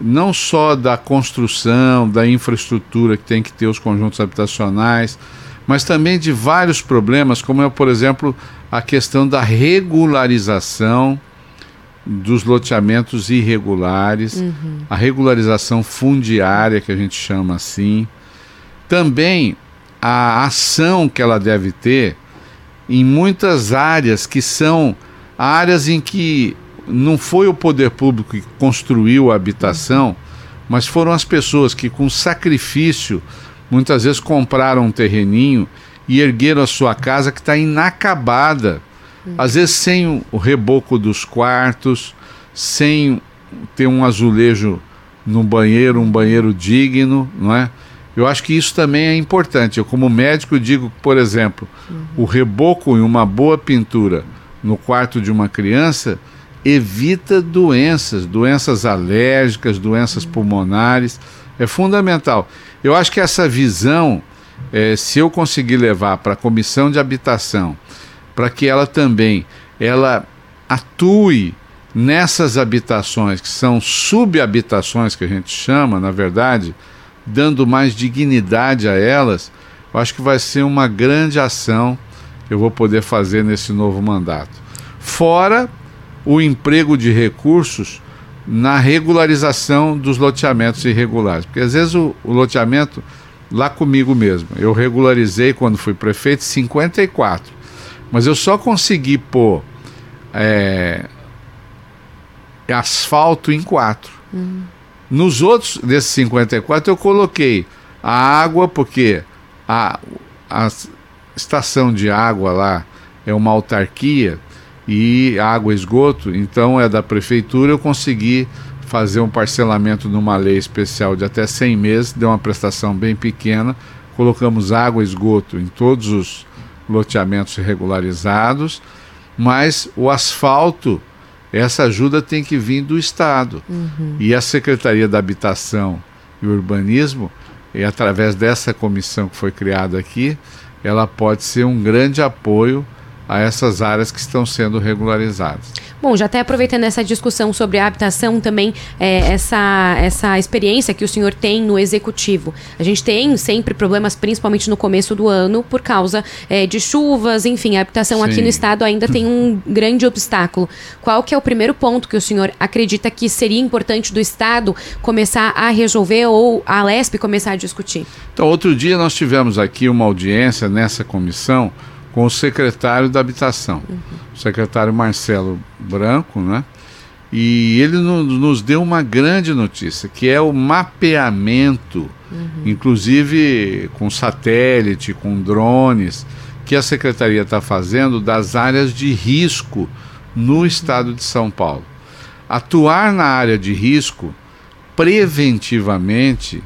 não só da construção, da infraestrutura que tem que ter os conjuntos habitacionais, mas também de vários problemas, como é, por exemplo, a questão da regularização dos loteamentos irregulares, uhum. a regularização fundiária, que a gente chama assim. Também a ação que ela deve ter em muitas áreas que são áreas em que não foi o poder público que construiu a habitação, uhum. mas foram as pessoas que, com sacrifício, muitas vezes compraram um terreninho e ergueram a sua casa que está inacabada. Às vezes sem o reboco dos quartos, sem ter um azulejo no banheiro, um banheiro digno, não é? Eu acho que isso também é importante. Eu, como médico, digo por exemplo, uhum. o reboco em uma boa pintura no quarto de uma criança evita doenças, doenças alérgicas, doenças uhum. pulmonares. É fundamental. Eu acho que essa visão é, se eu conseguir levar para a comissão de habitação, para que ela também ela atue nessas habitações que são subhabitações que a gente chama, na verdade, dando mais dignidade a elas, eu acho que vai ser uma grande ação que eu vou poder fazer nesse novo mandato. Fora o emprego de recursos na regularização dos loteamentos irregulares, porque às vezes o, o loteamento lá comigo mesmo. Eu regularizei quando fui prefeito 54. Mas eu só consegui pôr é, asfalto em quatro. Uhum. Nos outros desses 54 eu coloquei a água, porque a, a estação de água lá é uma autarquia e água esgoto, então é da prefeitura, eu consegui fazer um parcelamento numa lei especial de até 100 meses, deu uma prestação bem pequena, colocamos água e esgoto em todos os loteamentos regularizados, mas o asfalto, essa ajuda tem que vir do Estado. Uhum. E a Secretaria da Habitação e Urbanismo, e através dessa comissão que foi criada aqui, ela pode ser um grande apoio a essas áreas que estão sendo regularizadas. Bom, já até aproveitando essa discussão sobre a habitação, também é, essa, essa experiência que o senhor tem no executivo. A gente tem sempre problemas, principalmente no começo do ano, por causa é, de chuvas, enfim, a habitação Sim. aqui no estado ainda tem um *clears throat* grande obstáculo. Qual que é o primeiro ponto que o senhor acredita que seria importante do estado começar a resolver ou a Lesp começar a discutir? Então, outro dia nós tivemos aqui uma audiência nessa comissão com o secretário da Habitação, uhum. o secretário Marcelo Branco, né? E ele no, nos deu uma grande notícia, que é o mapeamento, uhum. inclusive com satélite, com drones, que a secretaria está fazendo das áreas de risco no estado de São Paulo. Atuar na área de risco preventivamente,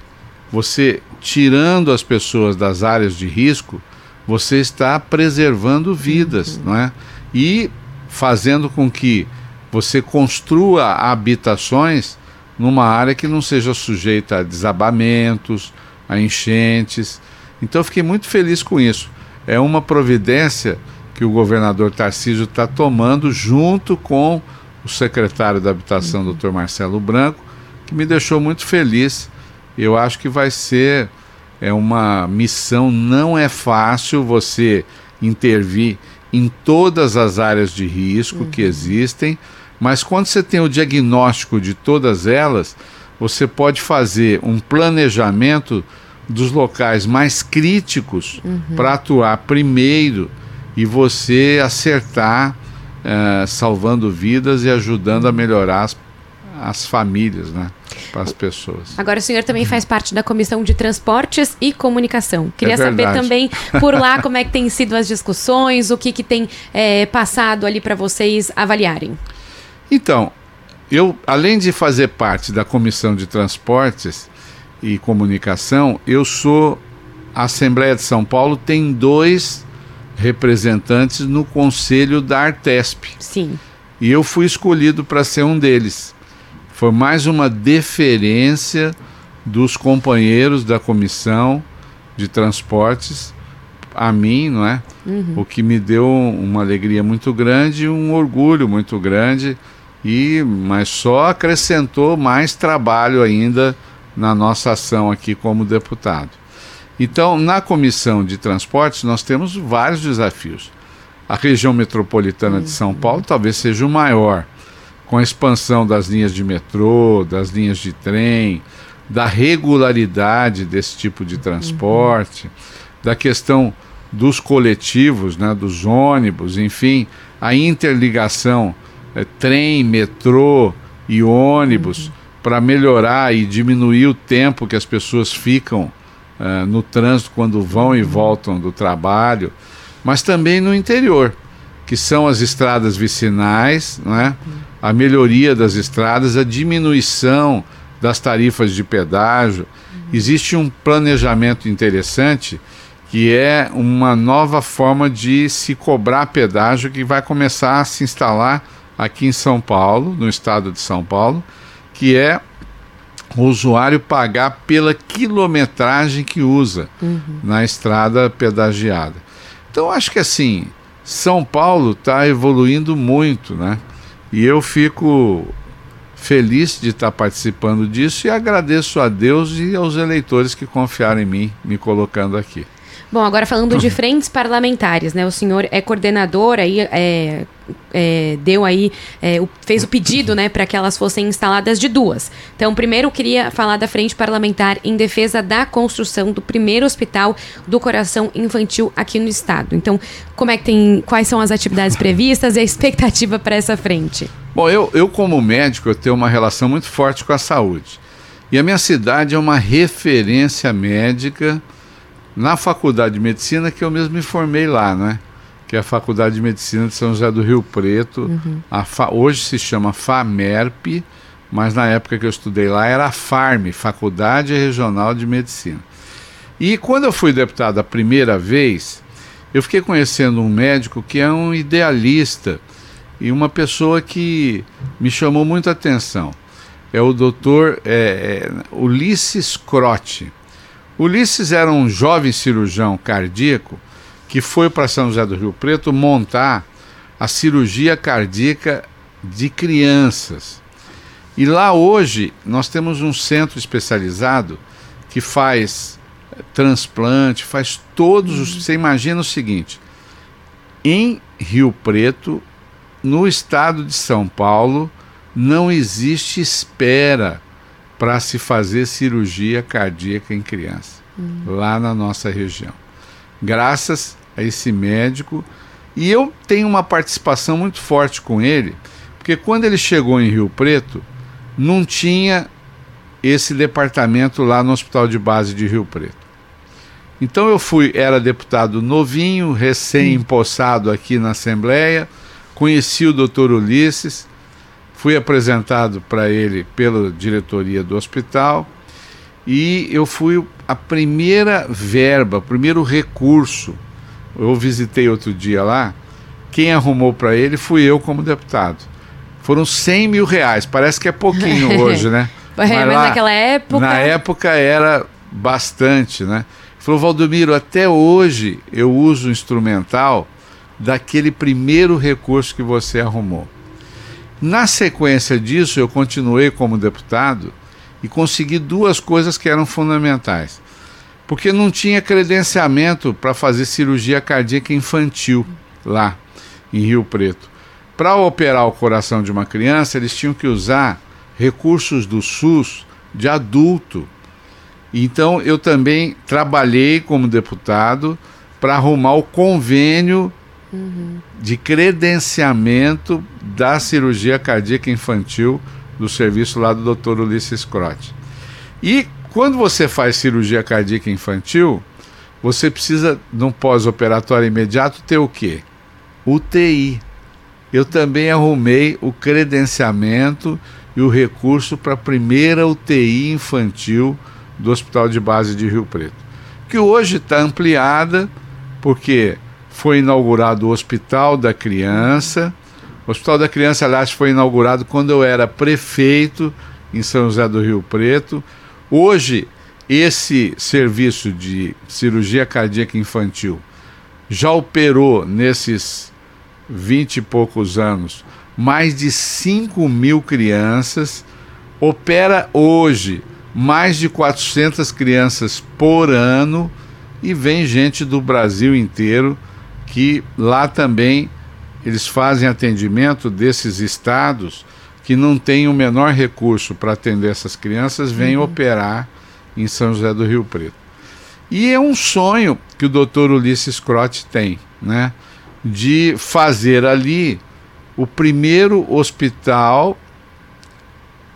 você tirando as pessoas das áreas de risco, você está preservando vidas, uhum. não é? E fazendo com que você construa habitações numa área que não seja sujeita a desabamentos, a enchentes. Então eu fiquei muito feliz com isso. É uma providência que o governador Tarcísio está tomando junto com o secretário da Habitação, uhum. Dr. Marcelo Branco, que me deixou muito feliz. Eu acho que vai ser é uma missão, não é fácil você intervir em todas as áreas de risco uhum. que existem, mas quando você tem o diagnóstico de todas elas, você pode fazer um planejamento dos locais mais críticos uhum. para atuar primeiro e você acertar, uh, salvando vidas e ajudando a melhorar as, as famílias, né? As pessoas. Agora, o senhor também faz parte da Comissão de Transportes e Comunicação. Queria é saber também por lá como é que tem sido as discussões, o que, que tem é, passado ali para vocês avaliarem. Então, eu, além de fazer parte da Comissão de Transportes e Comunicação, eu sou. A Assembleia de São Paulo tem dois representantes no conselho da Artesp. Sim. E eu fui escolhido para ser um deles. Foi mais uma deferência dos companheiros da comissão de transportes a mim, não é? Uhum. O que me deu uma alegria muito grande, um orgulho muito grande e mas só acrescentou mais trabalho ainda na nossa ação aqui como deputado. Então, na comissão de transportes, nós temos vários desafios. A região metropolitana de São Paulo talvez seja o maior, com a expansão das linhas de metrô, das linhas de trem, da regularidade desse tipo de transporte, da questão dos coletivos, né, dos ônibus, enfim, a interligação é, trem, metrô e ônibus uhum. para melhorar e diminuir o tempo que as pessoas ficam uh, no trânsito quando vão e voltam do trabalho, mas também no interior, que são as estradas vicinais, né? A melhoria das estradas, a diminuição das tarifas de pedágio. Existe um planejamento interessante que é uma nova forma de se cobrar pedágio que vai começar a se instalar aqui em São Paulo, no estado de São Paulo, que é o usuário pagar pela quilometragem que usa uhum. na estrada pedagiada. Então acho que assim, São Paulo está evoluindo muito, né? E eu fico feliz de estar participando disso e agradeço a Deus e aos eleitores que confiaram em mim, me colocando aqui. Bom, agora falando de *laughs* frentes parlamentares, né? O senhor é coordenador aí, é, é, deu aí, é, o, fez o pedido, né, para que elas fossem instaladas de duas. Então, primeiro eu queria falar da frente parlamentar em defesa da construção do primeiro hospital do coração infantil aqui no estado. Então, como é que tem, quais são as atividades previstas e a expectativa para essa frente? Bom, eu, eu como médico eu tenho uma relação muito forte com a saúde. E a minha cidade é uma referência médica na faculdade de medicina que eu mesmo me formei lá, né? Que é a Faculdade de Medicina de São José do Rio Preto. Uhum. Fa, hoje se chama FAMERP, mas na época que eu estudei lá era a FARM, Faculdade Regional de Medicina. E quando eu fui deputado a primeira vez, eu fiquei conhecendo um médico que é um idealista e uma pessoa que me chamou muita atenção. É o doutor é, é, Ulisses Croce. Ulisses era um jovem cirurgião cardíaco que foi para São José do Rio Preto montar a cirurgia cardíaca de crianças. E lá hoje nós temos um centro especializado que faz eh, transplante, faz todos os. Você imagina o seguinte: em Rio Preto, no estado de São Paulo, não existe espera para se fazer cirurgia cardíaca em criança, hum. lá na nossa região. Graças a esse médico. E eu tenho uma participação muito forte com ele, porque quando ele chegou em Rio Preto, não tinha esse departamento lá no Hospital de Base de Rio Preto. Então eu fui, era deputado novinho, recém-empossado aqui na Assembleia, conheci o doutor Ulisses, Fui apresentado para ele pela diretoria do hospital e eu fui a primeira verba, o primeiro recurso. Eu visitei outro dia lá, quem arrumou para ele fui eu como deputado. Foram 100 mil reais, parece que é pouquinho *laughs* hoje, né? *laughs* mas, mas lá, naquela época. Na época era bastante, né? Falou, Valdomiro, até hoje eu uso o instrumental daquele primeiro recurso que você arrumou. Na sequência disso, eu continuei como deputado e consegui duas coisas que eram fundamentais. Porque não tinha credenciamento para fazer cirurgia cardíaca infantil lá em Rio Preto. Para operar o coração de uma criança, eles tinham que usar recursos do SUS de adulto. Então eu também trabalhei como deputado para arrumar o convênio de credenciamento da cirurgia cardíaca infantil do serviço lá do Dr. Ulisses Crote. E quando você faz cirurgia cardíaca infantil, você precisa, num pós-operatório imediato, ter o quê? UTI. Eu também arrumei o credenciamento e o recurso para a primeira UTI infantil do Hospital de Base de Rio Preto, que hoje está ampliada, porque foi inaugurado o Hospital da Criança. O Hospital da Criança, aliás, foi inaugurado quando eu era prefeito em São José do Rio Preto. Hoje, esse serviço de cirurgia cardíaca infantil já operou nesses vinte e poucos anos mais de 5 mil crianças, opera hoje mais de 400 crianças por ano e vem gente do Brasil inteiro que lá também eles fazem atendimento desses estados que não têm o menor recurso para atender essas crianças, vêm uhum. operar em São José do Rio Preto. E é um sonho que o doutor Ulisses Crote tem, né? De fazer ali o primeiro hospital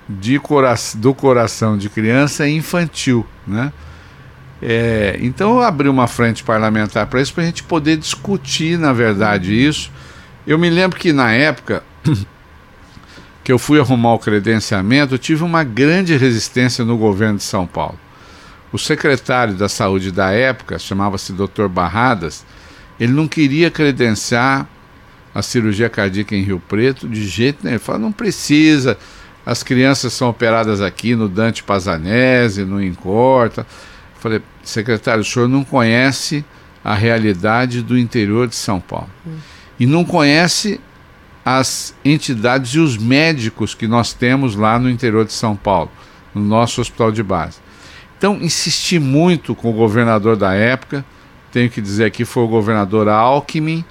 de cora do coração de criança infantil, né? É, então eu abri uma frente parlamentar para isso, para a gente poder discutir, na verdade, isso. Eu me lembro que na época *coughs* que eu fui arrumar o credenciamento, eu tive uma grande resistência no governo de São Paulo. O secretário da saúde da época, chamava-se Dr. Barradas, ele não queria credenciar a cirurgia cardíaca em Rio Preto de jeito nenhum. Ele falou, não precisa, as crianças são operadas aqui no Dante Pazanese, no Incorta. Falei, secretário, o senhor não conhece a realidade do interior de São Paulo. E não conhece as entidades e os médicos que nós temos lá no interior de São Paulo, no nosso hospital de base. Então, insisti muito com o governador da época, tenho que dizer aqui, foi o governador Alckmin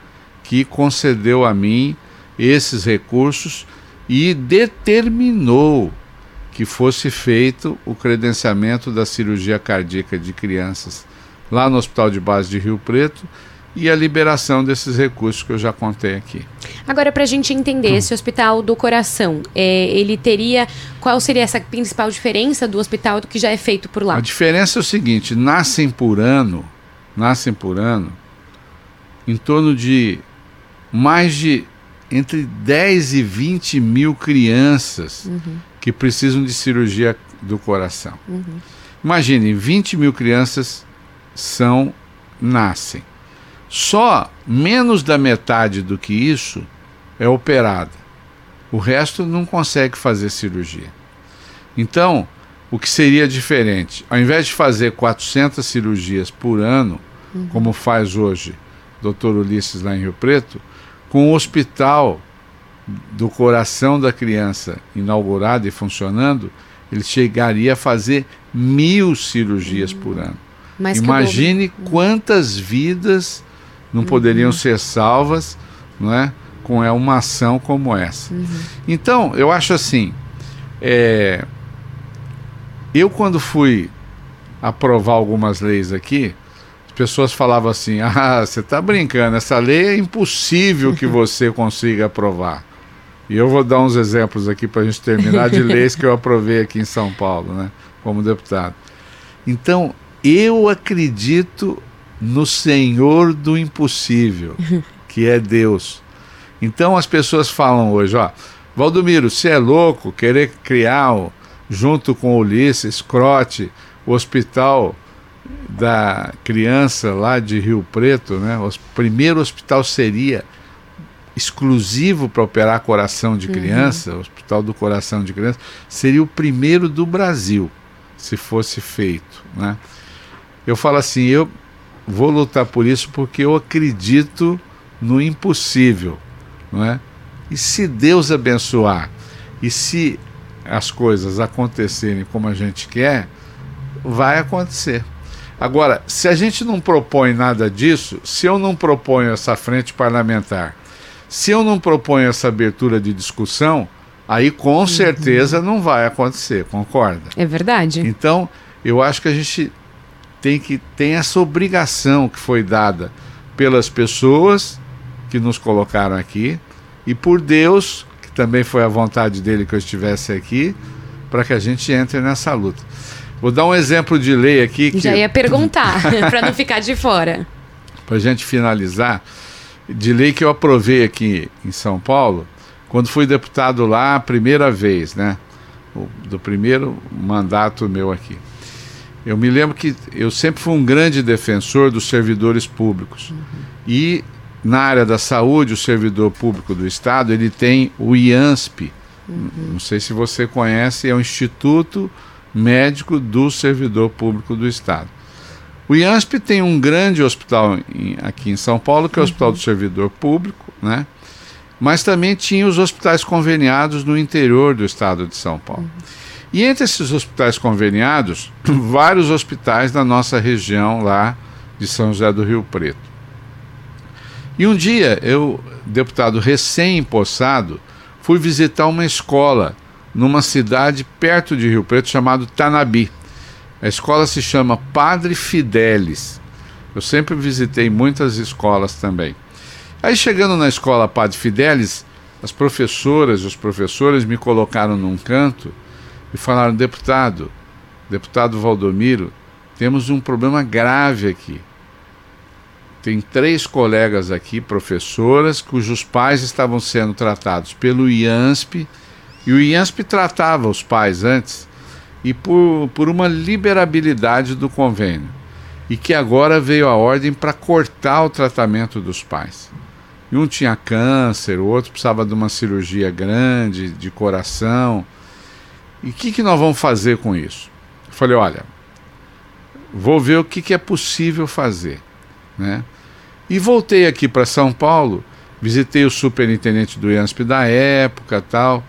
que concedeu a mim esses recursos e determinou que fosse feito o credenciamento da cirurgia cardíaca de crianças lá no Hospital de Base de Rio Preto e a liberação desses recursos que eu já contei aqui. Agora, para a gente entender, esse hospital do coração, é, ele teria. Qual seria essa principal diferença do hospital do que já é feito por lá? A diferença é o seguinte: nascem por ano, nascem por ano, em torno de mais de entre 10 e 20 mil crianças uhum que precisam de cirurgia do coração. Uhum. Imagine, 20 mil crianças são nascem. Só menos da metade do que isso é operada. O resto não consegue fazer cirurgia. Então, o que seria diferente? Ao invés de fazer 400 cirurgias por ano, uhum. como faz hoje o Dr. Ulisses lá em Rio Preto, com o hospital do coração da criança inaugurado e funcionando, ele chegaria a fazer mil cirurgias hum. por ano. Mas Imagine quantas vidas não uhum. poderiam ser salvas, não é, com uma ação como essa. Uhum. Então, eu acho assim, é, eu quando fui aprovar algumas leis aqui, as pessoas falavam assim: *laughs* ah, você está brincando, essa lei é impossível que *laughs* você consiga aprovar. E eu vou dar uns exemplos aqui para a gente terminar de leis *laughs* que eu aprovei aqui em São Paulo, né, como deputado. Então, eu acredito no Senhor do impossível, *laughs* que é Deus. Então as pessoas falam hoje, ó, Valdomiro, você é louco querer criar, junto com Ulisses, Crote, o hospital da criança lá de Rio Preto, né? O primeiro hospital seria exclusivo para operar coração de criança, uhum. Hospital do Coração de Criança, seria o primeiro do Brasil, se fosse feito. Né? Eu falo assim, eu vou lutar por isso porque eu acredito no impossível. Não é? E se Deus abençoar, e se as coisas acontecerem como a gente quer, vai acontecer. Agora, se a gente não propõe nada disso, se eu não proponho essa frente parlamentar, se eu não proponho essa abertura de discussão, aí com uhum. certeza não vai acontecer, concorda? É verdade. Então, eu acho que a gente tem que tem essa obrigação que foi dada pelas pessoas que nos colocaram aqui e por Deus, que também foi a vontade dele que eu estivesse aqui, para que a gente entre nessa luta. Vou dar um exemplo de lei aqui. Que... Já ia perguntar, *laughs* para não ficar de fora. Para a gente finalizar, de lei que eu aprovei aqui em São Paulo, quando fui deputado lá a primeira vez, né? Do primeiro mandato meu aqui. Eu me lembro que eu sempre fui um grande defensor dos servidores públicos. Uhum. E na área da saúde, o servidor público do Estado, ele tem o IANSP. Uhum. Não sei se você conhece, é o Instituto médico do servidor público do Estado. O IANSP tem um grande hospital em, aqui em São Paulo, que é o Hospital do Servidor Público, né? mas também tinha os hospitais conveniados no interior do estado de São Paulo. E entre esses hospitais conveniados, *clears throat* vários hospitais da nossa região lá de São José do Rio Preto. E um dia, eu, deputado recém-empossado, fui visitar uma escola numa cidade perto de Rio Preto chamado Tanabi. A escola se chama Padre Fidelis. Eu sempre visitei muitas escolas também. Aí chegando na escola Padre Fidelis, as professoras e os professores me colocaram num canto e falaram: deputado, deputado Valdomiro, temos um problema grave aqui. Tem três colegas aqui, professoras, cujos pais estavam sendo tratados pelo IANSP e o IANSP tratava os pais antes e por, por uma liberabilidade do convênio. E que agora veio a ordem para cortar o tratamento dos pais. E um tinha câncer, o outro precisava de uma cirurgia grande, de coração. E o que, que nós vamos fazer com isso? Eu falei, olha, vou ver o que, que é possível fazer. Né? E voltei aqui para São Paulo, visitei o superintendente do IANSP da época tal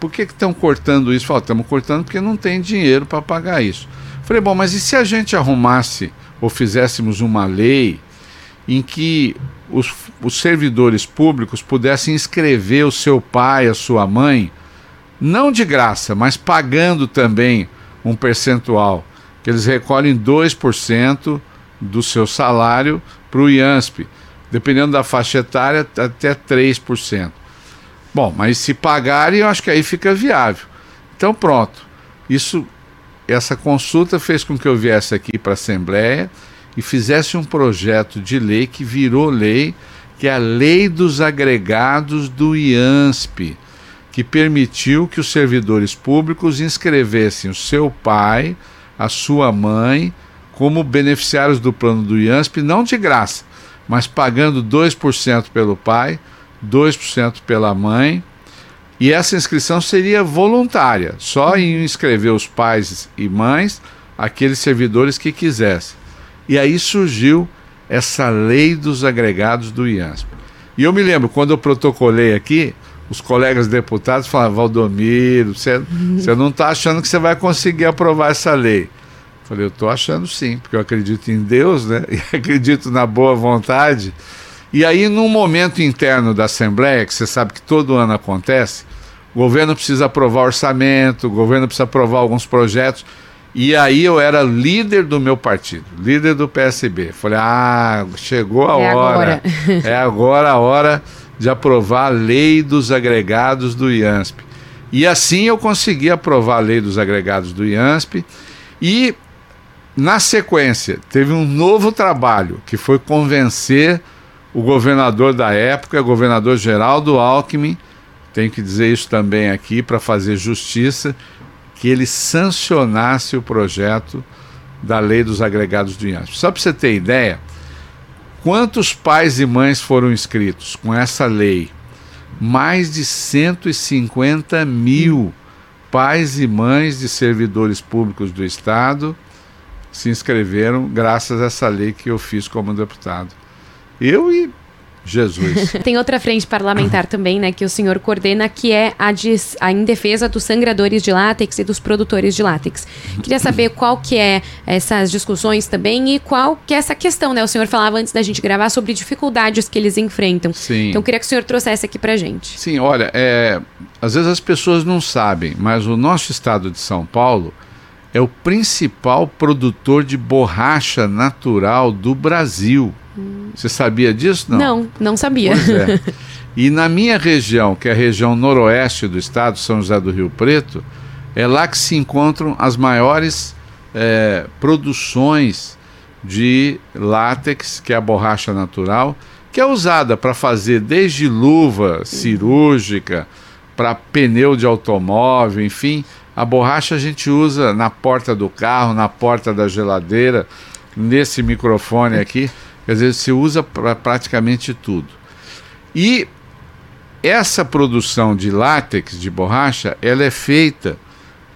por que estão cortando isso? Falei, estamos cortando porque não tem dinheiro para pagar isso. Falei, bom, mas e se a gente arrumasse ou fizéssemos uma lei em que os, os servidores públicos pudessem inscrever o seu pai, a sua mãe, não de graça, mas pagando também um percentual, que eles recolhem 2% do seu salário para o IANSP, dependendo da faixa etária, até 3%. Bom, mas se pagarem, eu acho que aí fica viável. Então pronto. Isso, essa consulta fez com que eu viesse aqui para a Assembleia e fizesse um projeto de lei que virou lei, que é a Lei dos Agregados do IANSP, que permitiu que os servidores públicos inscrevessem o seu pai, a sua mãe, como beneficiários do plano do IANSP, não de graça, mas pagando 2% pelo pai, 2% pela mãe. E essa inscrição seria voluntária, só em inscrever os pais e mães, aqueles servidores que quisessem. E aí surgiu essa lei dos agregados do IANSP. E eu me lembro, quando eu protocolei aqui, os colegas deputados falavam, Valdomiro, você, você não está achando que você vai conseguir aprovar essa lei. Eu falei, eu estou achando sim, porque eu acredito em Deus, né? *laughs* E acredito na boa vontade e aí, num momento interno da Assembleia, que você sabe que todo ano acontece, o governo precisa aprovar orçamento, o governo precisa aprovar alguns projetos. E aí eu era líder do meu partido, líder do PSB. Falei, ah, chegou a é hora. Agora. *laughs* é agora a hora de aprovar a lei dos agregados do IANSP. E assim eu consegui aprovar a lei dos agregados do IANSP. E, na sequência, teve um novo trabalho, que foi convencer o governador da época, governador Geraldo Alckmin, tenho que dizer isso também aqui para fazer justiça, que ele sancionasse o projeto da lei dos agregados do IANSP. Só para você ter ideia, Quantos pais e mães foram inscritos com essa lei? Mais de 150 mil pais e mães de servidores públicos do Estado se inscreveram graças a essa lei que eu fiz como deputado. Eu e Jesus. *laughs* Tem outra frente parlamentar também, né, que o senhor coordena, que é a, de, a em defesa dos sangradores de látex e dos produtores de látex. Queria saber qual que é essas discussões também e qual que é essa questão, né? O senhor falava antes da gente gravar sobre dificuldades que eles enfrentam. Sim. Então queria que o senhor trouxesse aqui pra gente. Sim, olha, é, às vezes as pessoas não sabem, mas o nosso estado de São Paulo é o principal produtor de borracha natural do Brasil. Você sabia disso? Não, não, não sabia. Pois é. *laughs* E na minha região, que é a região noroeste do estado, São José do Rio Preto, é lá que se encontram as maiores é, produções de látex, que é a borracha natural, que é usada para fazer desde luva cirúrgica, para pneu de automóvel, enfim. A borracha a gente usa na porta do carro, na porta da geladeira, nesse microfone aqui. Quer dizer, se usa para praticamente tudo. E essa produção de látex, de borracha, ela é feita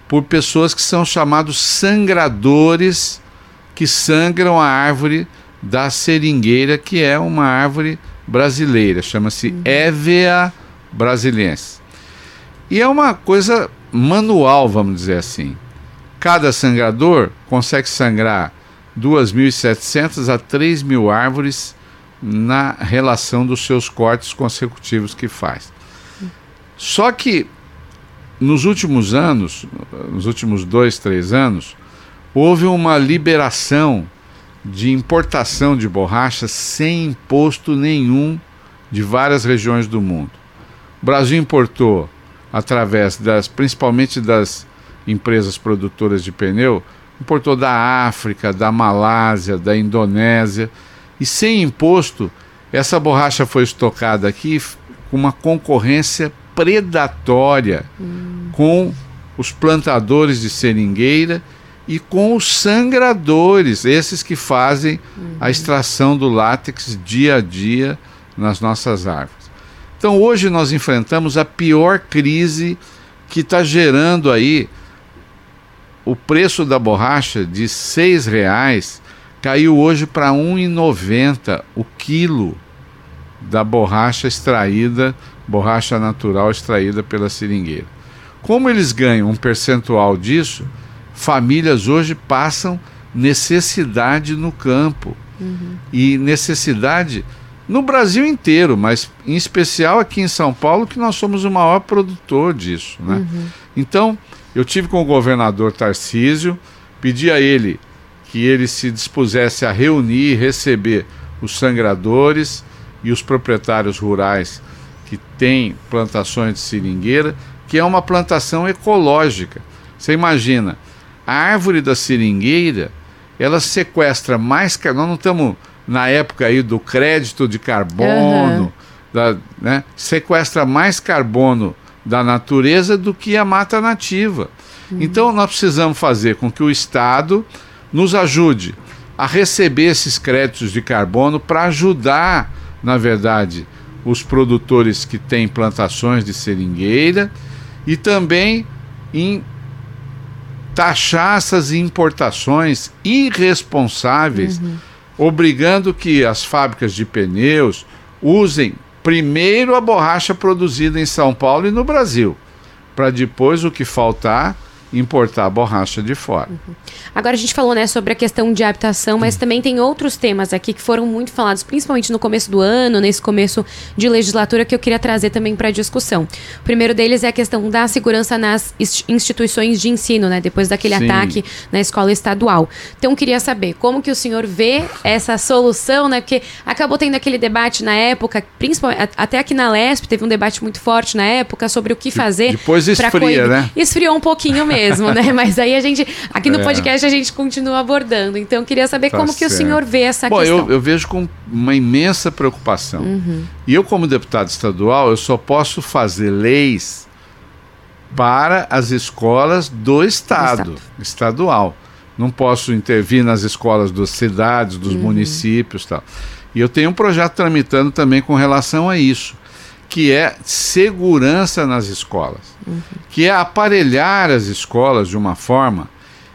por pessoas que são chamados sangradores, que sangram a árvore da seringueira, que é uma árvore brasileira, chama-se uhum. Évea brasiliense. E é uma coisa manual, vamos dizer assim. Cada sangrador consegue sangrar 2.700 a 3.000 árvores na relação dos seus cortes consecutivos que faz. Só que nos últimos anos, nos últimos dois, três anos, houve uma liberação de importação de borracha sem imposto nenhum de várias regiões do mundo. O Brasil importou através das, principalmente das empresas produtoras de pneu, importou da África, da Malásia, da Indonésia. E sem imposto, essa borracha foi estocada aqui com uma concorrência predatória hum. com os plantadores de seringueira e com os sangradores, esses que fazem uhum. a extração do látex dia a dia nas nossas árvores. Então hoje nós enfrentamos a pior crise que está gerando aí o preço da borracha de R$ reais caiu hoje para R$ 1,90 o quilo da borracha extraída, borracha natural extraída pela seringueira. Como eles ganham um percentual disso, famílias hoje passam necessidade no campo. Uhum. E necessidade no Brasil inteiro, mas em especial aqui em São Paulo, que nós somos o maior produtor disso. Né? Uhum. Então, eu tive com o governador Tarcísio, pedi a ele que ele se dispusesse a reunir e receber os sangradores e os proprietários rurais que têm plantações de seringueira, que é uma plantação ecológica. Você imagina, a árvore da seringueira, ela sequestra mais... Nós não estamos na época aí do crédito de carbono, uhum. da, né? sequestra mais carbono da natureza do que a mata nativa. Uhum. Então nós precisamos fazer com que o Estado nos ajude a receber esses créditos de carbono para ajudar, na verdade, os produtores que têm plantações de seringueira e também em taxar essas importações irresponsáveis, uhum. obrigando que as fábricas de pneus usem primeiro a borracha produzida em São Paulo e no Brasil, para depois o que faltar importar a borracha de fora. Uhum. Agora a gente falou né, sobre a questão de habitação, mas uhum. também tem outros temas aqui que foram muito falados, principalmente no começo do ano, nesse começo de legislatura, que eu queria trazer também para discussão. O primeiro deles é a questão da segurança nas instituições de ensino, né, depois daquele Sim. ataque na escola estadual. Então queria saber como que o senhor vê essa solução, né, porque acabou tendo aquele debate na época, principalmente até aqui na Lesp teve um debate muito forte na época sobre o que fazer. Depois esfria, né? Esfriou um pouquinho mesmo mesmo, né? *laughs* Mas aí a gente, aqui no é. podcast, a gente continua abordando. Então, eu queria saber tá como certo. que o senhor vê essa Bom, questão. Eu, eu vejo com uma imensa preocupação. Uhum. E eu, como deputado estadual, eu só posso fazer leis para as escolas do estado, estado. estadual. não posso intervir nas escolas das cidades, dos uhum. municípios tal. E eu tenho um projeto tramitando também com relação a isso, que é segurança nas escolas, uhum. que é aparelhar as escolas de uma forma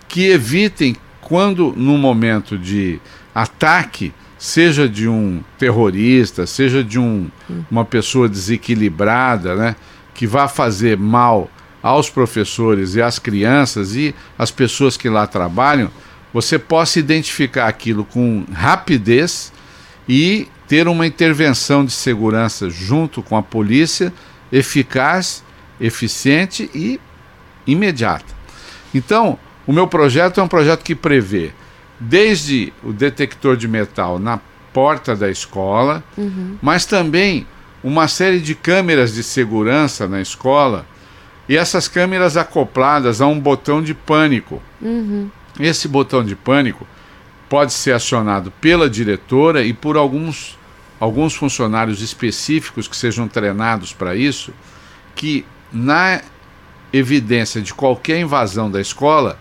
que evitem quando no momento de ataque, seja de um terrorista, seja de um, uma pessoa desequilibrada, né, que vá fazer mal aos professores e às crianças e às pessoas que lá trabalham, você possa identificar aquilo com rapidez e ter uma intervenção de segurança junto com a polícia eficaz, eficiente e imediata. Então, o meu projeto é um projeto que prevê desde o detector de metal na porta da escola, uhum. mas também uma série de câmeras de segurança na escola e essas câmeras acopladas a um botão de pânico. Uhum. Esse botão de pânico pode ser acionado pela diretora e por alguns, alguns funcionários específicos que sejam treinados para isso, que na evidência de qualquer invasão da escola,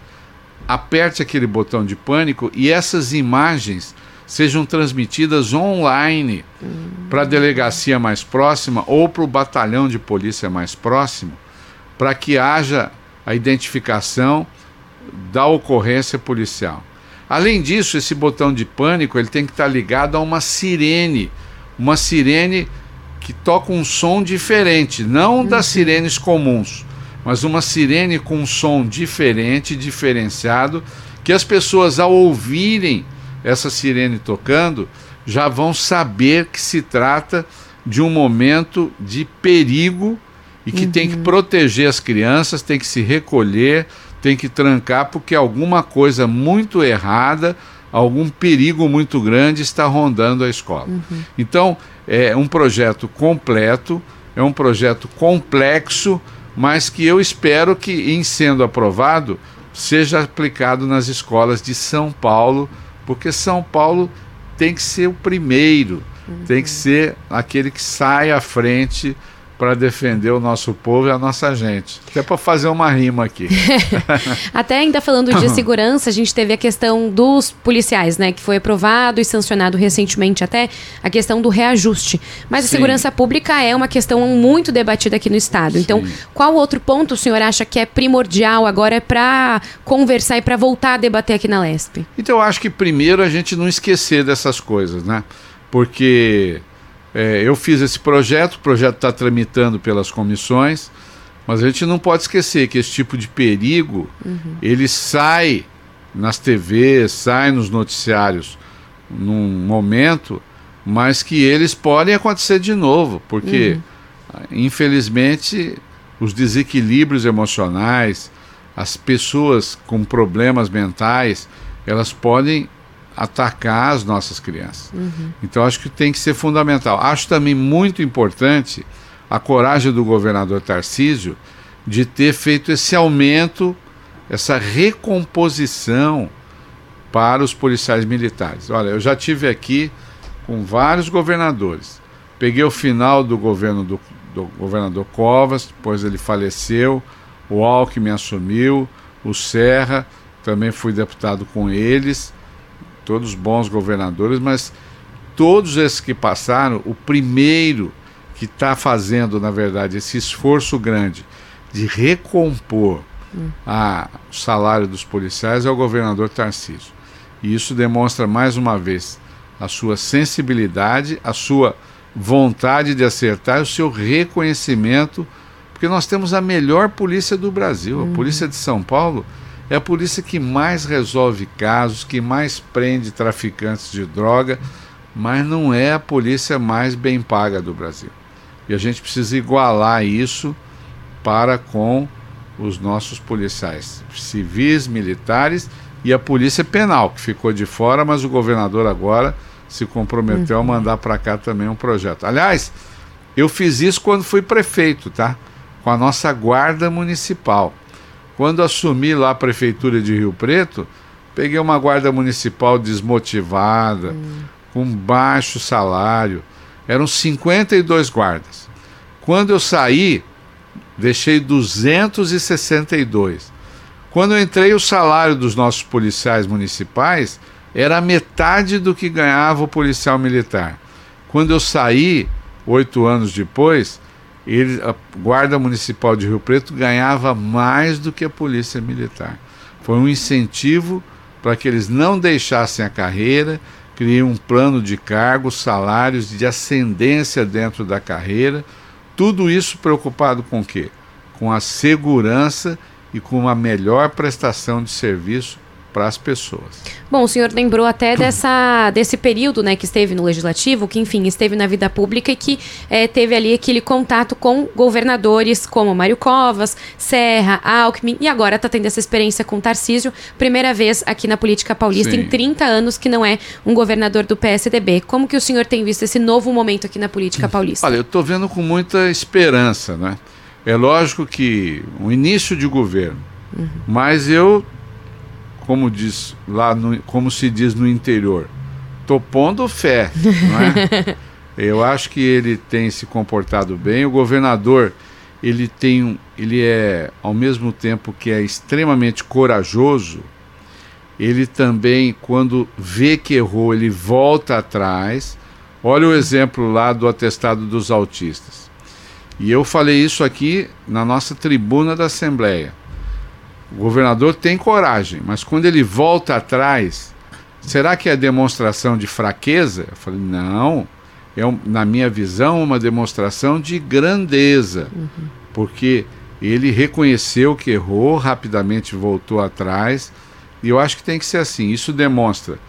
aperte aquele botão de pânico e essas imagens sejam transmitidas online uhum. para a delegacia mais próxima ou para o batalhão de polícia mais próximo para que haja a identificação da ocorrência policial. Além disso, esse botão de pânico ele tem que estar ligado a uma sirene, uma sirene que toca um som diferente, não uhum. das sirenes comuns, mas uma sirene com um som diferente, diferenciado, que as pessoas ao ouvirem essa sirene tocando já vão saber que se trata de um momento de perigo e que uhum. tem que uhum. proteger as crianças, tem que se recolher, tem que trancar, porque alguma coisa muito errada, algum perigo muito grande está rondando a escola. Uhum. Então, é um projeto completo, é um projeto complexo, mas que eu espero que, em sendo aprovado, seja aplicado nas escolas de São Paulo, porque São Paulo tem que ser o primeiro, uhum. tem que ser aquele que sai à frente para defender o nosso povo e a nossa gente. Até para fazer uma rima aqui. *laughs* Até ainda falando de *coughs* segurança, a gente teve a questão dos policiais, né, que foi aprovado e sancionado recentemente até a questão do reajuste. Mas Sim. a segurança pública é uma questão muito debatida aqui no estado. Então, Sim. qual outro ponto o senhor acha que é primordial agora para conversar e para voltar a debater aqui na LESP? Então, eu acho que primeiro a gente não esquecer dessas coisas, né? Porque é, eu fiz esse projeto, o projeto está tramitando pelas comissões, mas a gente não pode esquecer que esse tipo de perigo uhum. ele sai nas TVs, sai nos noticiários num momento, mas que eles podem acontecer de novo, porque uhum. infelizmente os desequilíbrios emocionais, as pessoas com problemas mentais, elas podem atacar as nossas crianças. Uhum. Então acho que tem que ser fundamental. Acho também muito importante a coragem do governador Tarcísio de ter feito esse aumento, essa recomposição para os policiais militares. Olha, eu já tive aqui com vários governadores. Peguei o final do governo do, do governador Covas, depois ele faleceu, o Alckmin assumiu, o Serra, também fui deputado com eles todos bons governadores, mas todos esses que passaram, o primeiro que está fazendo, na verdade, esse esforço grande de recompor hum. a, o salário dos policiais é o governador Tarcísio. E isso demonstra mais uma vez a sua sensibilidade, a sua vontade de acertar, o seu reconhecimento, porque nós temos a melhor polícia do Brasil, a hum. polícia de São Paulo é a polícia que mais resolve casos, que mais prende traficantes de droga, mas não é a polícia mais bem paga do Brasil. E a gente precisa igualar isso para com os nossos policiais civis, militares e a polícia penal, que ficou de fora, mas o governador agora se comprometeu uhum. a mandar para cá também um projeto. Aliás, eu fiz isso quando fui prefeito, tá? Com a nossa guarda municipal. Quando assumi lá a prefeitura de Rio Preto, peguei uma guarda municipal desmotivada, hum. com baixo salário. Eram 52 guardas. Quando eu saí, deixei 262. Quando eu entrei, o salário dos nossos policiais municipais era metade do que ganhava o policial militar. Quando eu saí, oito anos depois, ele, a Guarda Municipal de Rio Preto ganhava mais do que a Polícia Militar. Foi um incentivo para que eles não deixassem a carreira, criei um plano de cargos, salários, de ascendência dentro da carreira. Tudo isso preocupado com o quê? Com a segurança e com uma melhor prestação de serviço para as pessoas. Bom, o senhor lembrou até *coughs* dessa, desse período né, que esteve no Legislativo, que, enfim, esteve na vida pública e que é, teve ali aquele contato com governadores como Mário Covas, Serra, Alckmin, e agora está tendo essa experiência com Tarcísio, primeira vez aqui na política paulista Sim. em 30 anos que não é um governador do PSDB. Como que o senhor tem visto esse novo momento aqui na política paulista? Olha, eu estou vendo com muita esperança, né? É lógico que o início de governo, uhum. mas eu como diz lá no, como se diz no interior, tô pondo fé, é? *laughs* Eu acho que ele tem se comportado bem. O governador, ele tem, ele é ao mesmo tempo que é extremamente corajoso. Ele também, quando vê que errou, ele volta atrás. Olha o exemplo lá do atestado dos autistas. E eu falei isso aqui na nossa tribuna da Assembleia. O governador tem coragem, mas quando ele volta atrás, será que é demonstração de fraqueza? Eu falei, não. É, na minha visão, uma demonstração de grandeza, uhum. porque ele reconheceu que errou, rapidamente voltou atrás, e eu acho que tem que ser assim. Isso demonstra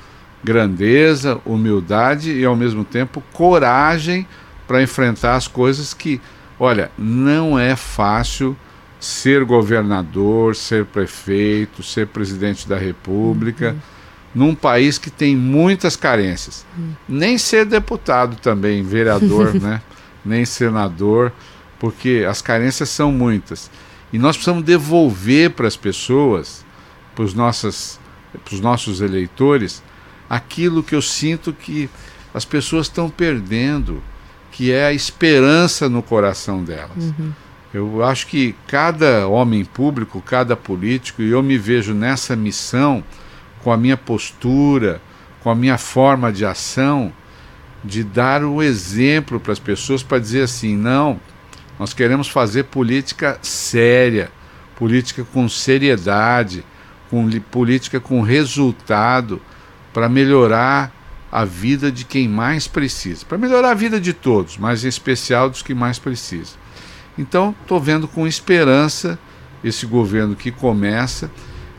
grandeza, humildade e, ao mesmo tempo, coragem para enfrentar as coisas que, olha, não é fácil ser governador, ser prefeito, ser presidente da República, uhum. num país que tem muitas carências. Uhum. Nem ser deputado também, vereador, *laughs* né? nem senador, porque as carências são muitas. E nós precisamos devolver para as pessoas, para os nossos, eleitores, aquilo que eu sinto que as pessoas estão perdendo, que é a esperança no coração delas. Uhum. Eu acho que cada homem público, cada político, e eu me vejo nessa missão com a minha postura, com a minha forma de ação, de dar o exemplo para as pessoas para dizer assim: não, nós queremos fazer política séria, política com seriedade, com política com resultado para melhorar a vida de quem mais precisa, para melhorar a vida de todos, mas em especial dos que mais precisam. Então, estou vendo com esperança esse governo que começa.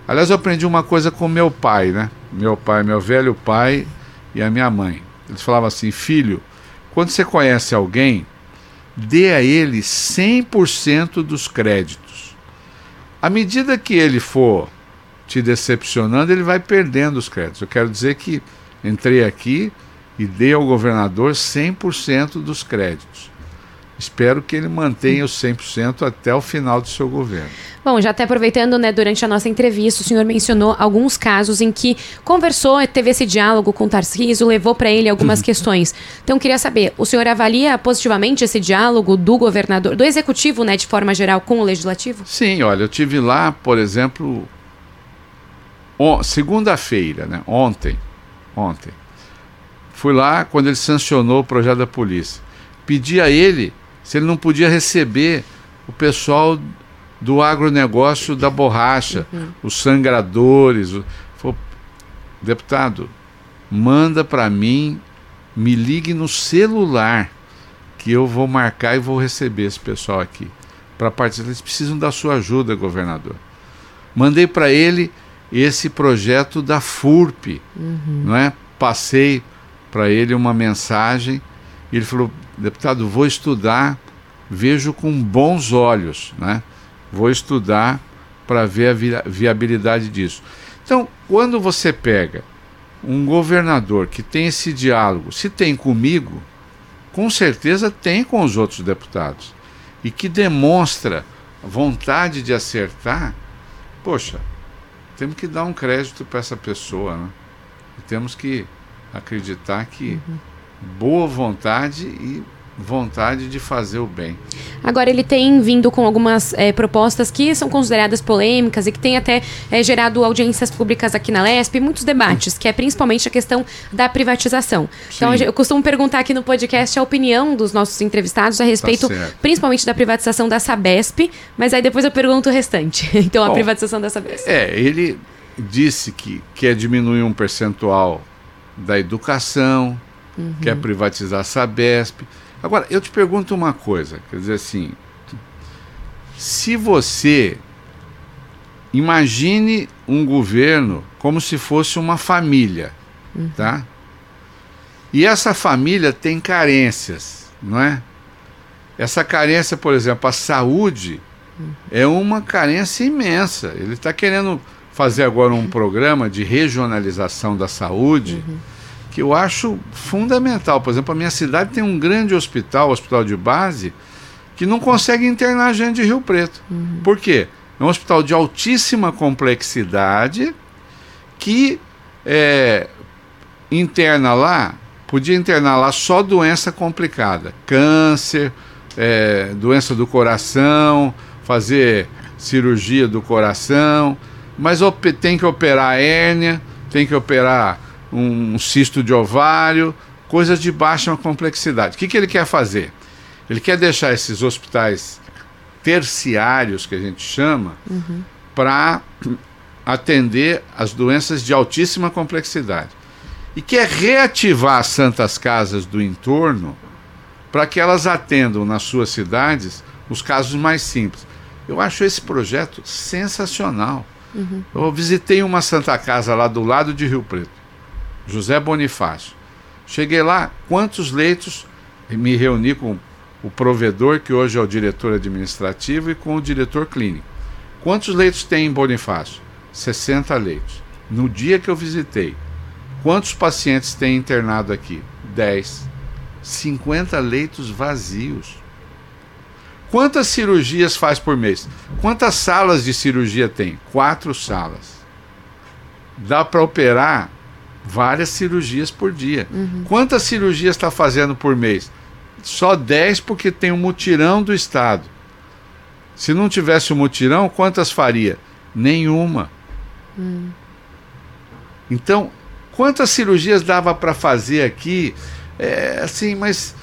Aliás, eu aprendi uma coisa com meu pai, né? Meu pai, meu velho pai e a minha mãe. Eles falavam assim: filho, quando você conhece alguém, dê a ele 100% dos créditos. À medida que ele for te decepcionando, ele vai perdendo os créditos. Eu quero dizer que entrei aqui e dei ao governador 100% dos créditos. Espero que ele mantenha os 100% até o final do seu governo. Bom, já até aproveitando, né, durante a nossa entrevista, o senhor mencionou alguns casos em que conversou, teve esse diálogo com o Tarcísio, levou para ele algumas uhum. questões. Então, queria saber, o senhor avalia positivamente esse diálogo do governador, do executivo, né, de forma geral, com o legislativo? Sim, olha, eu tive lá, por exemplo, segunda-feira, né, ontem, ontem, fui lá quando ele sancionou o projeto da polícia. Pedi a ele se ele não podia receber o pessoal do agronegócio da borracha, uhum. os sangradores. O... Falei, deputado, manda para mim, me ligue no celular, que eu vou marcar e vou receber esse pessoal aqui. Para participar, eles precisam da sua ajuda, governador. Mandei para ele esse projeto da FURP, uhum. não é? Passei para ele uma mensagem e ele falou: deputado, vou estudar vejo com bons olhos, né? Vou estudar para ver a viabilidade disso. Então, quando você pega um governador que tem esse diálogo, se tem comigo, com certeza tem com os outros deputados, e que demonstra vontade de acertar, poxa, temos que dar um crédito para essa pessoa, né? E temos que acreditar que uhum. Boa vontade e vontade de fazer o bem. Agora, ele tem vindo com algumas é, propostas que são consideradas polêmicas e que tem até é, gerado audiências públicas aqui na LESP, muitos debates, que é principalmente a questão da privatização. Sim. Então, eu costumo perguntar aqui no podcast a opinião dos nossos entrevistados a respeito, tá principalmente da privatização da Sabesp, mas aí depois eu pergunto o restante. *laughs* Então, Bom, a privatização da Sabesp. É, ele disse que quer diminuir um percentual da educação, uhum. quer privatizar a Sabesp. Agora, eu te pergunto uma coisa, quer dizer assim, se você imagine um governo como se fosse uma família, uhum. tá? E essa família tem carências, não é? Essa carência, por exemplo, a saúde uhum. é uma carência imensa. Ele está querendo fazer agora um programa de regionalização da saúde. Uhum que eu acho fundamental. Por exemplo, a minha cidade tem um grande hospital, hospital de base, que não consegue internar gente de Rio Preto. Uhum. Por quê? É um hospital de altíssima complexidade que é, interna lá, podia internar lá só doença complicada, câncer, é, doença do coração, fazer cirurgia do coração, mas tem que operar hérnia, tem que operar um cisto de ovário, coisas de baixa complexidade. O que, que ele quer fazer? Ele quer deixar esses hospitais terciários, que a gente chama, uhum. para atender as doenças de altíssima complexidade. E quer reativar as santas casas do entorno para que elas atendam nas suas cidades os casos mais simples. Eu acho esse projeto sensacional. Uhum. Eu visitei uma Santa Casa lá do lado de Rio Preto. José Bonifácio. Cheguei lá, quantos leitos? Me reuni com o provedor, que hoje é o diretor administrativo, e com o diretor clínico. Quantos leitos tem em Bonifácio? 60 leitos. No dia que eu visitei, quantos pacientes tem internado aqui? 10. 50 leitos vazios. Quantas cirurgias faz por mês? Quantas salas de cirurgia tem? Quatro salas. Dá para operar várias cirurgias por dia. Uhum. Quantas cirurgias está fazendo por mês? Só 10 porque tem um mutirão do Estado. Se não tivesse o um mutirão, quantas faria? Nenhuma. Uhum. Então, quantas cirurgias dava para fazer aqui? É, assim, mas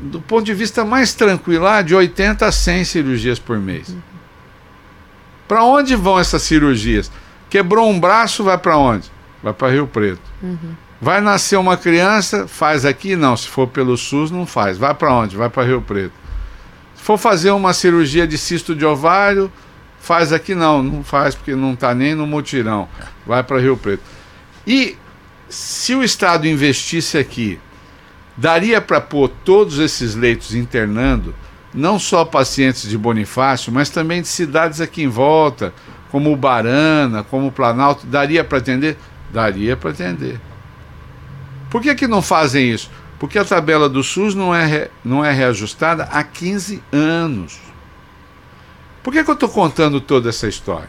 do ponto de vista mais tranquilo, ah, de 80 a 100 cirurgias por mês. Uhum. Para onde vão essas cirurgias? Quebrou um braço, vai para onde? Vai para Rio Preto. Uhum. Vai nascer uma criança, faz aqui? Não, se for pelo SUS, não faz. Vai para onde? Vai para Rio Preto. Se for fazer uma cirurgia de cisto de ovário, faz aqui? Não, não faz porque não está nem no mutirão. Vai para Rio Preto. E se o Estado investisse aqui, daria para pôr todos esses leitos internando, não só pacientes de Bonifácio, mas também de cidades aqui em volta, como Barana, como o Planalto, daria para atender Daria para atender. Por que, que não fazem isso? Porque a tabela do SUS não é, re, não é reajustada há 15 anos. Por que, que eu estou contando toda essa história?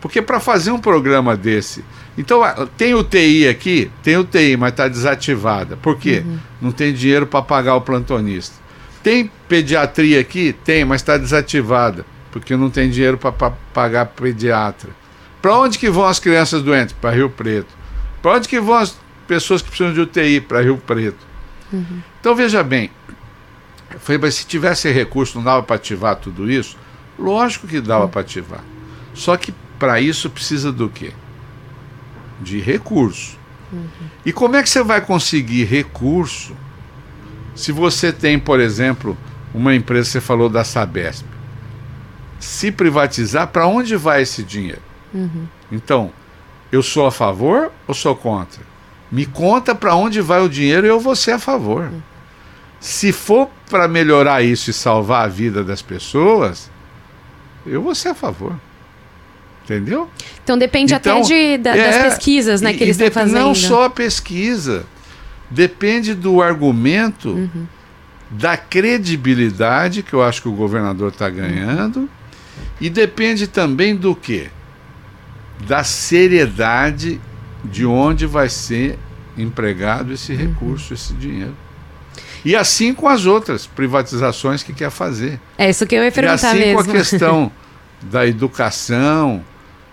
Porque para fazer um programa desse. Então, tem UTI aqui? Tem UTI, mas está desativada. Por quê? Uhum. Não tem dinheiro para pagar o plantonista. Tem pediatria aqui? Tem, mas está desativada. Porque não tem dinheiro para pagar pediatra. Para onde que vão as crianças doentes? Para Rio Preto. Para onde que vão as pessoas que precisam de UTI? Para Rio Preto. Uhum. Então veja bem, foi, mas se tivesse recurso, não dava para ativar tudo isso? Lógico que dava uhum. para ativar. Só que para isso precisa do quê? De recurso. Uhum. E como é que você vai conseguir recurso se você tem, por exemplo, uma empresa, você falou da Sabesp. Se privatizar, para onde vai esse dinheiro? Uhum. Então, eu sou a favor ou sou contra? Me conta para onde vai o dinheiro e eu vou ser a favor. Uhum. Se for para melhorar isso e salvar a vida das pessoas, eu vou ser a favor. Entendeu? Então depende então, até de, da, é, das pesquisas né, que eles estão fazendo. Não só a pesquisa. Depende do argumento, uhum. da credibilidade que eu acho que o governador está ganhando. E depende também do quê? Da seriedade de onde vai ser empregado esse recurso, esse dinheiro. E assim com as outras privatizações que quer fazer. É isso que eu ia perguntar e assim mesmo. com a questão *laughs* da educação,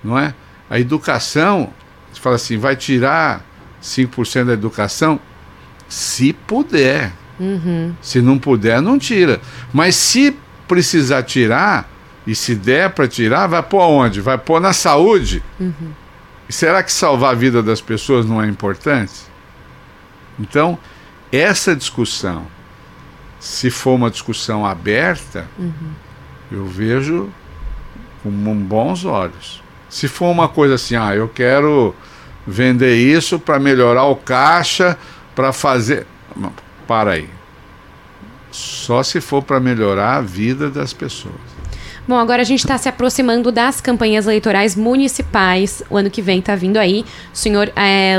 não é? A educação, você fala assim, vai tirar 5% da educação? Se puder. Uhum. Se não puder, não tira. Mas se precisar tirar, e se der para tirar, vai pôr onde? Vai pôr na saúde? Uhum. E será que salvar a vida das pessoas não é importante? Então, essa discussão, se for uma discussão aberta, uhum. eu vejo com bons olhos. Se for uma coisa assim, ah, eu quero vender isso para melhorar o caixa, para fazer. Para aí. Só se for para melhorar a vida das pessoas. Bom, agora a gente está se aproximando das campanhas eleitorais municipais. O ano que vem está vindo aí. O senhor é,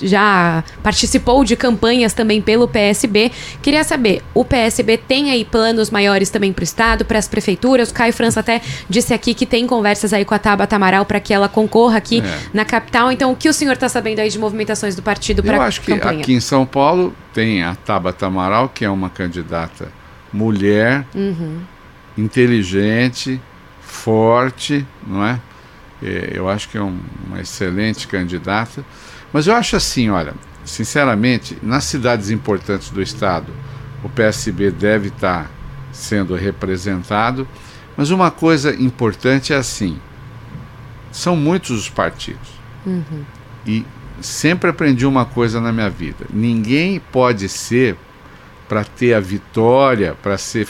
já participou de campanhas também pelo PSB. Queria saber, o PSB tem aí planos maiores também para o Estado, para as prefeituras? O Caio França até disse aqui que tem conversas aí com a Tabata Amaral para que ela concorra aqui é. na capital. Então, o que o senhor está sabendo aí de movimentações do partido para Eu acho que campanha? aqui em São Paulo tem a Tabata Amaral, que é uma candidata mulher. Uhum inteligente, forte, não é? é eu acho que é um, uma excelente candidata. Mas eu acho assim, olha, sinceramente, nas cidades importantes do estado, o PSB deve estar sendo representado. Mas uma coisa importante é assim: são muitos os partidos. Uhum. E sempre aprendi uma coisa na minha vida: ninguém pode ser, para ter a vitória, para ser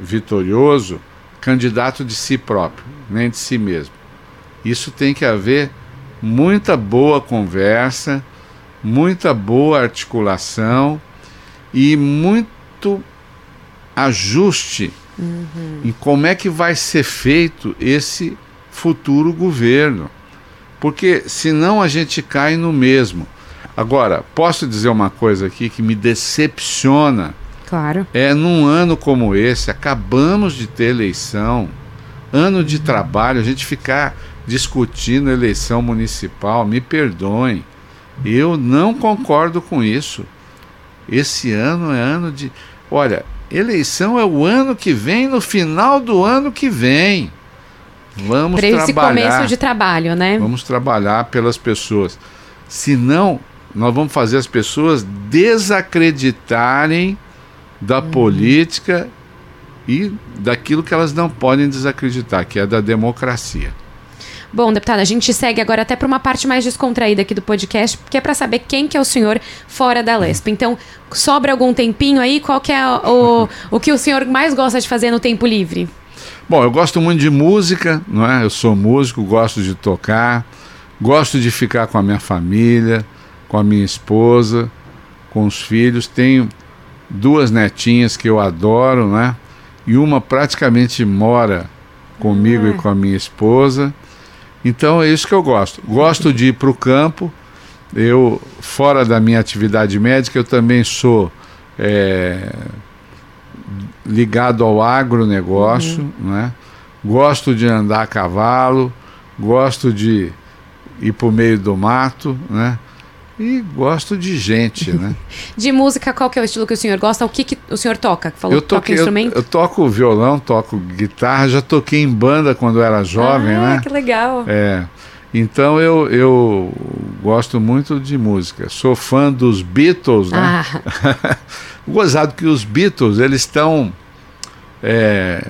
vitorioso candidato de si próprio, nem de si mesmo. Isso tem que haver muita boa conversa, muita boa articulação e muito ajuste uhum. em como é que vai ser feito esse futuro governo. Porque senão a gente cai no mesmo. Agora, posso dizer uma coisa aqui que me decepciona Claro. É num ano como esse, acabamos de ter eleição, ano de trabalho, a gente ficar discutindo eleição municipal, me perdoem. Eu não concordo com isso. Esse ano é ano de. Olha, eleição é o ano que vem, no final do ano que vem. Vamos Para esse trabalhar. começo de trabalho, né? Vamos trabalhar pelas pessoas. Senão, nós vamos fazer as pessoas desacreditarem da uhum. política e daquilo que elas não podem desacreditar, que é da democracia. Bom, deputada, a gente segue agora até para uma parte mais descontraída aqui do podcast, que é para saber quem que é o senhor fora da Lesp. Então, sobra algum tempinho aí? Qual que é o, *laughs* o que o senhor mais gosta de fazer no tempo livre? Bom, eu gosto muito de música, não é? Eu sou músico, gosto de tocar, gosto de ficar com a minha família, com a minha esposa, com os filhos. Tenho duas netinhas que eu adoro, né? E uma praticamente mora comigo e com a minha esposa. Então é isso que eu gosto. Gosto de ir para o campo. Eu, fora da minha atividade médica, eu também sou é, ligado ao agronegócio, uhum. né? Gosto de andar a cavalo, gosto de ir para o meio do mato, né? E gosto de gente, né? *laughs* de música, qual que é o estilo que o senhor gosta? O que, que o senhor toca? Falou eu toque, toca instrumento? Eu, eu, toco violão, toco guitarra, já toquei em banda quando era jovem, ah, né? que legal. É. Então eu, eu gosto muito de música. Sou fã dos Beatles, né? Ah. *laughs* Gozado que os Beatles, eles estão... É,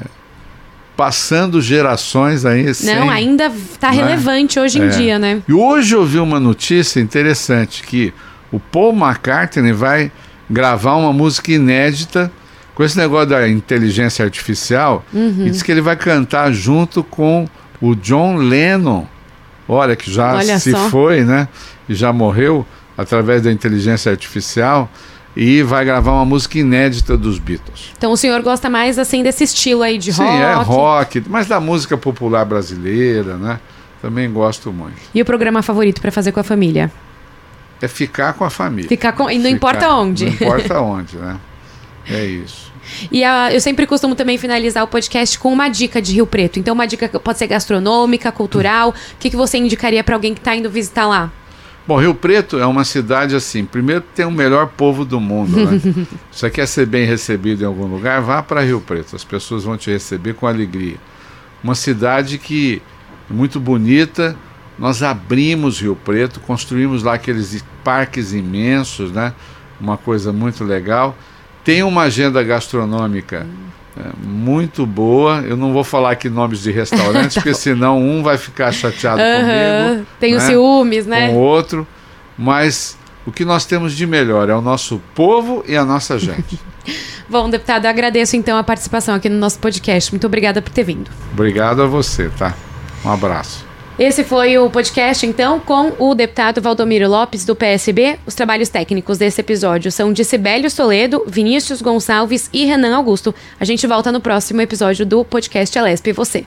passando gerações aí. Não, ainda está né? relevante hoje em é. dia, né? E hoje eu vi uma notícia interessante que o Paul McCartney vai gravar uma música inédita com esse negócio da inteligência artificial uhum. e diz que ele vai cantar junto com o John Lennon. Olha que já Olha se só. foi, né? E já morreu através da inteligência artificial e vai gravar uma música inédita dos Beatles. Então o senhor gosta mais assim desse estilo aí de Sim, rock? Sim, é rock, mas da música popular brasileira, né? Também gosto muito. E o programa favorito para fazer com a família? É ficar com a família. Ficar com e não ficar, importa onde. Não importa *laughs* onde, né? É isso. E a, eu sempre costumo também finalizar o podcast com uma dica de Rio Preto. Então, uma dica pode ser gastronômica, cultural. O que, que você indicaria para alguém que está indo visitar lá? Bom, Rio Preto é uma cidade assim, primeiro tem o melhor povo do mundo, né? *laughs* Você quer ser bem recebido em algum lugar, vá para Rio Preto, as pessoas vão te receber com alegria. Uma cidade que é muito bonita, nós abrimos Rio Preto, construímos lá aqueles parques imensos, né? Uma coisa muito legal. Tem uma agenda gastronômica é, muito boa. Eu não vou falar aqui nomes de restaurantes, *laughs* tá porque senão um vai ficar chateado uhum, comigo. Tem né? os ciúmes, né? Com o outro. Mas o que nós temos de melhor é o nosso povo e a nossa gente. *laughs* Bom, deputado, eu agradeço então a participação aqui no nosso podcast. Muito obrigada por ter vindo. Obrigado a você, tá? Um abraço. Esse foi o podcast, então, com o deputado Valdomiro Lopes, do PSB. Os trabalhos técnicos desse episódio são de Sibélio Toledo, Vinícius Gonçalves e Renan Augusto. A gente volta no próximo episódio do podcast Alesp Você.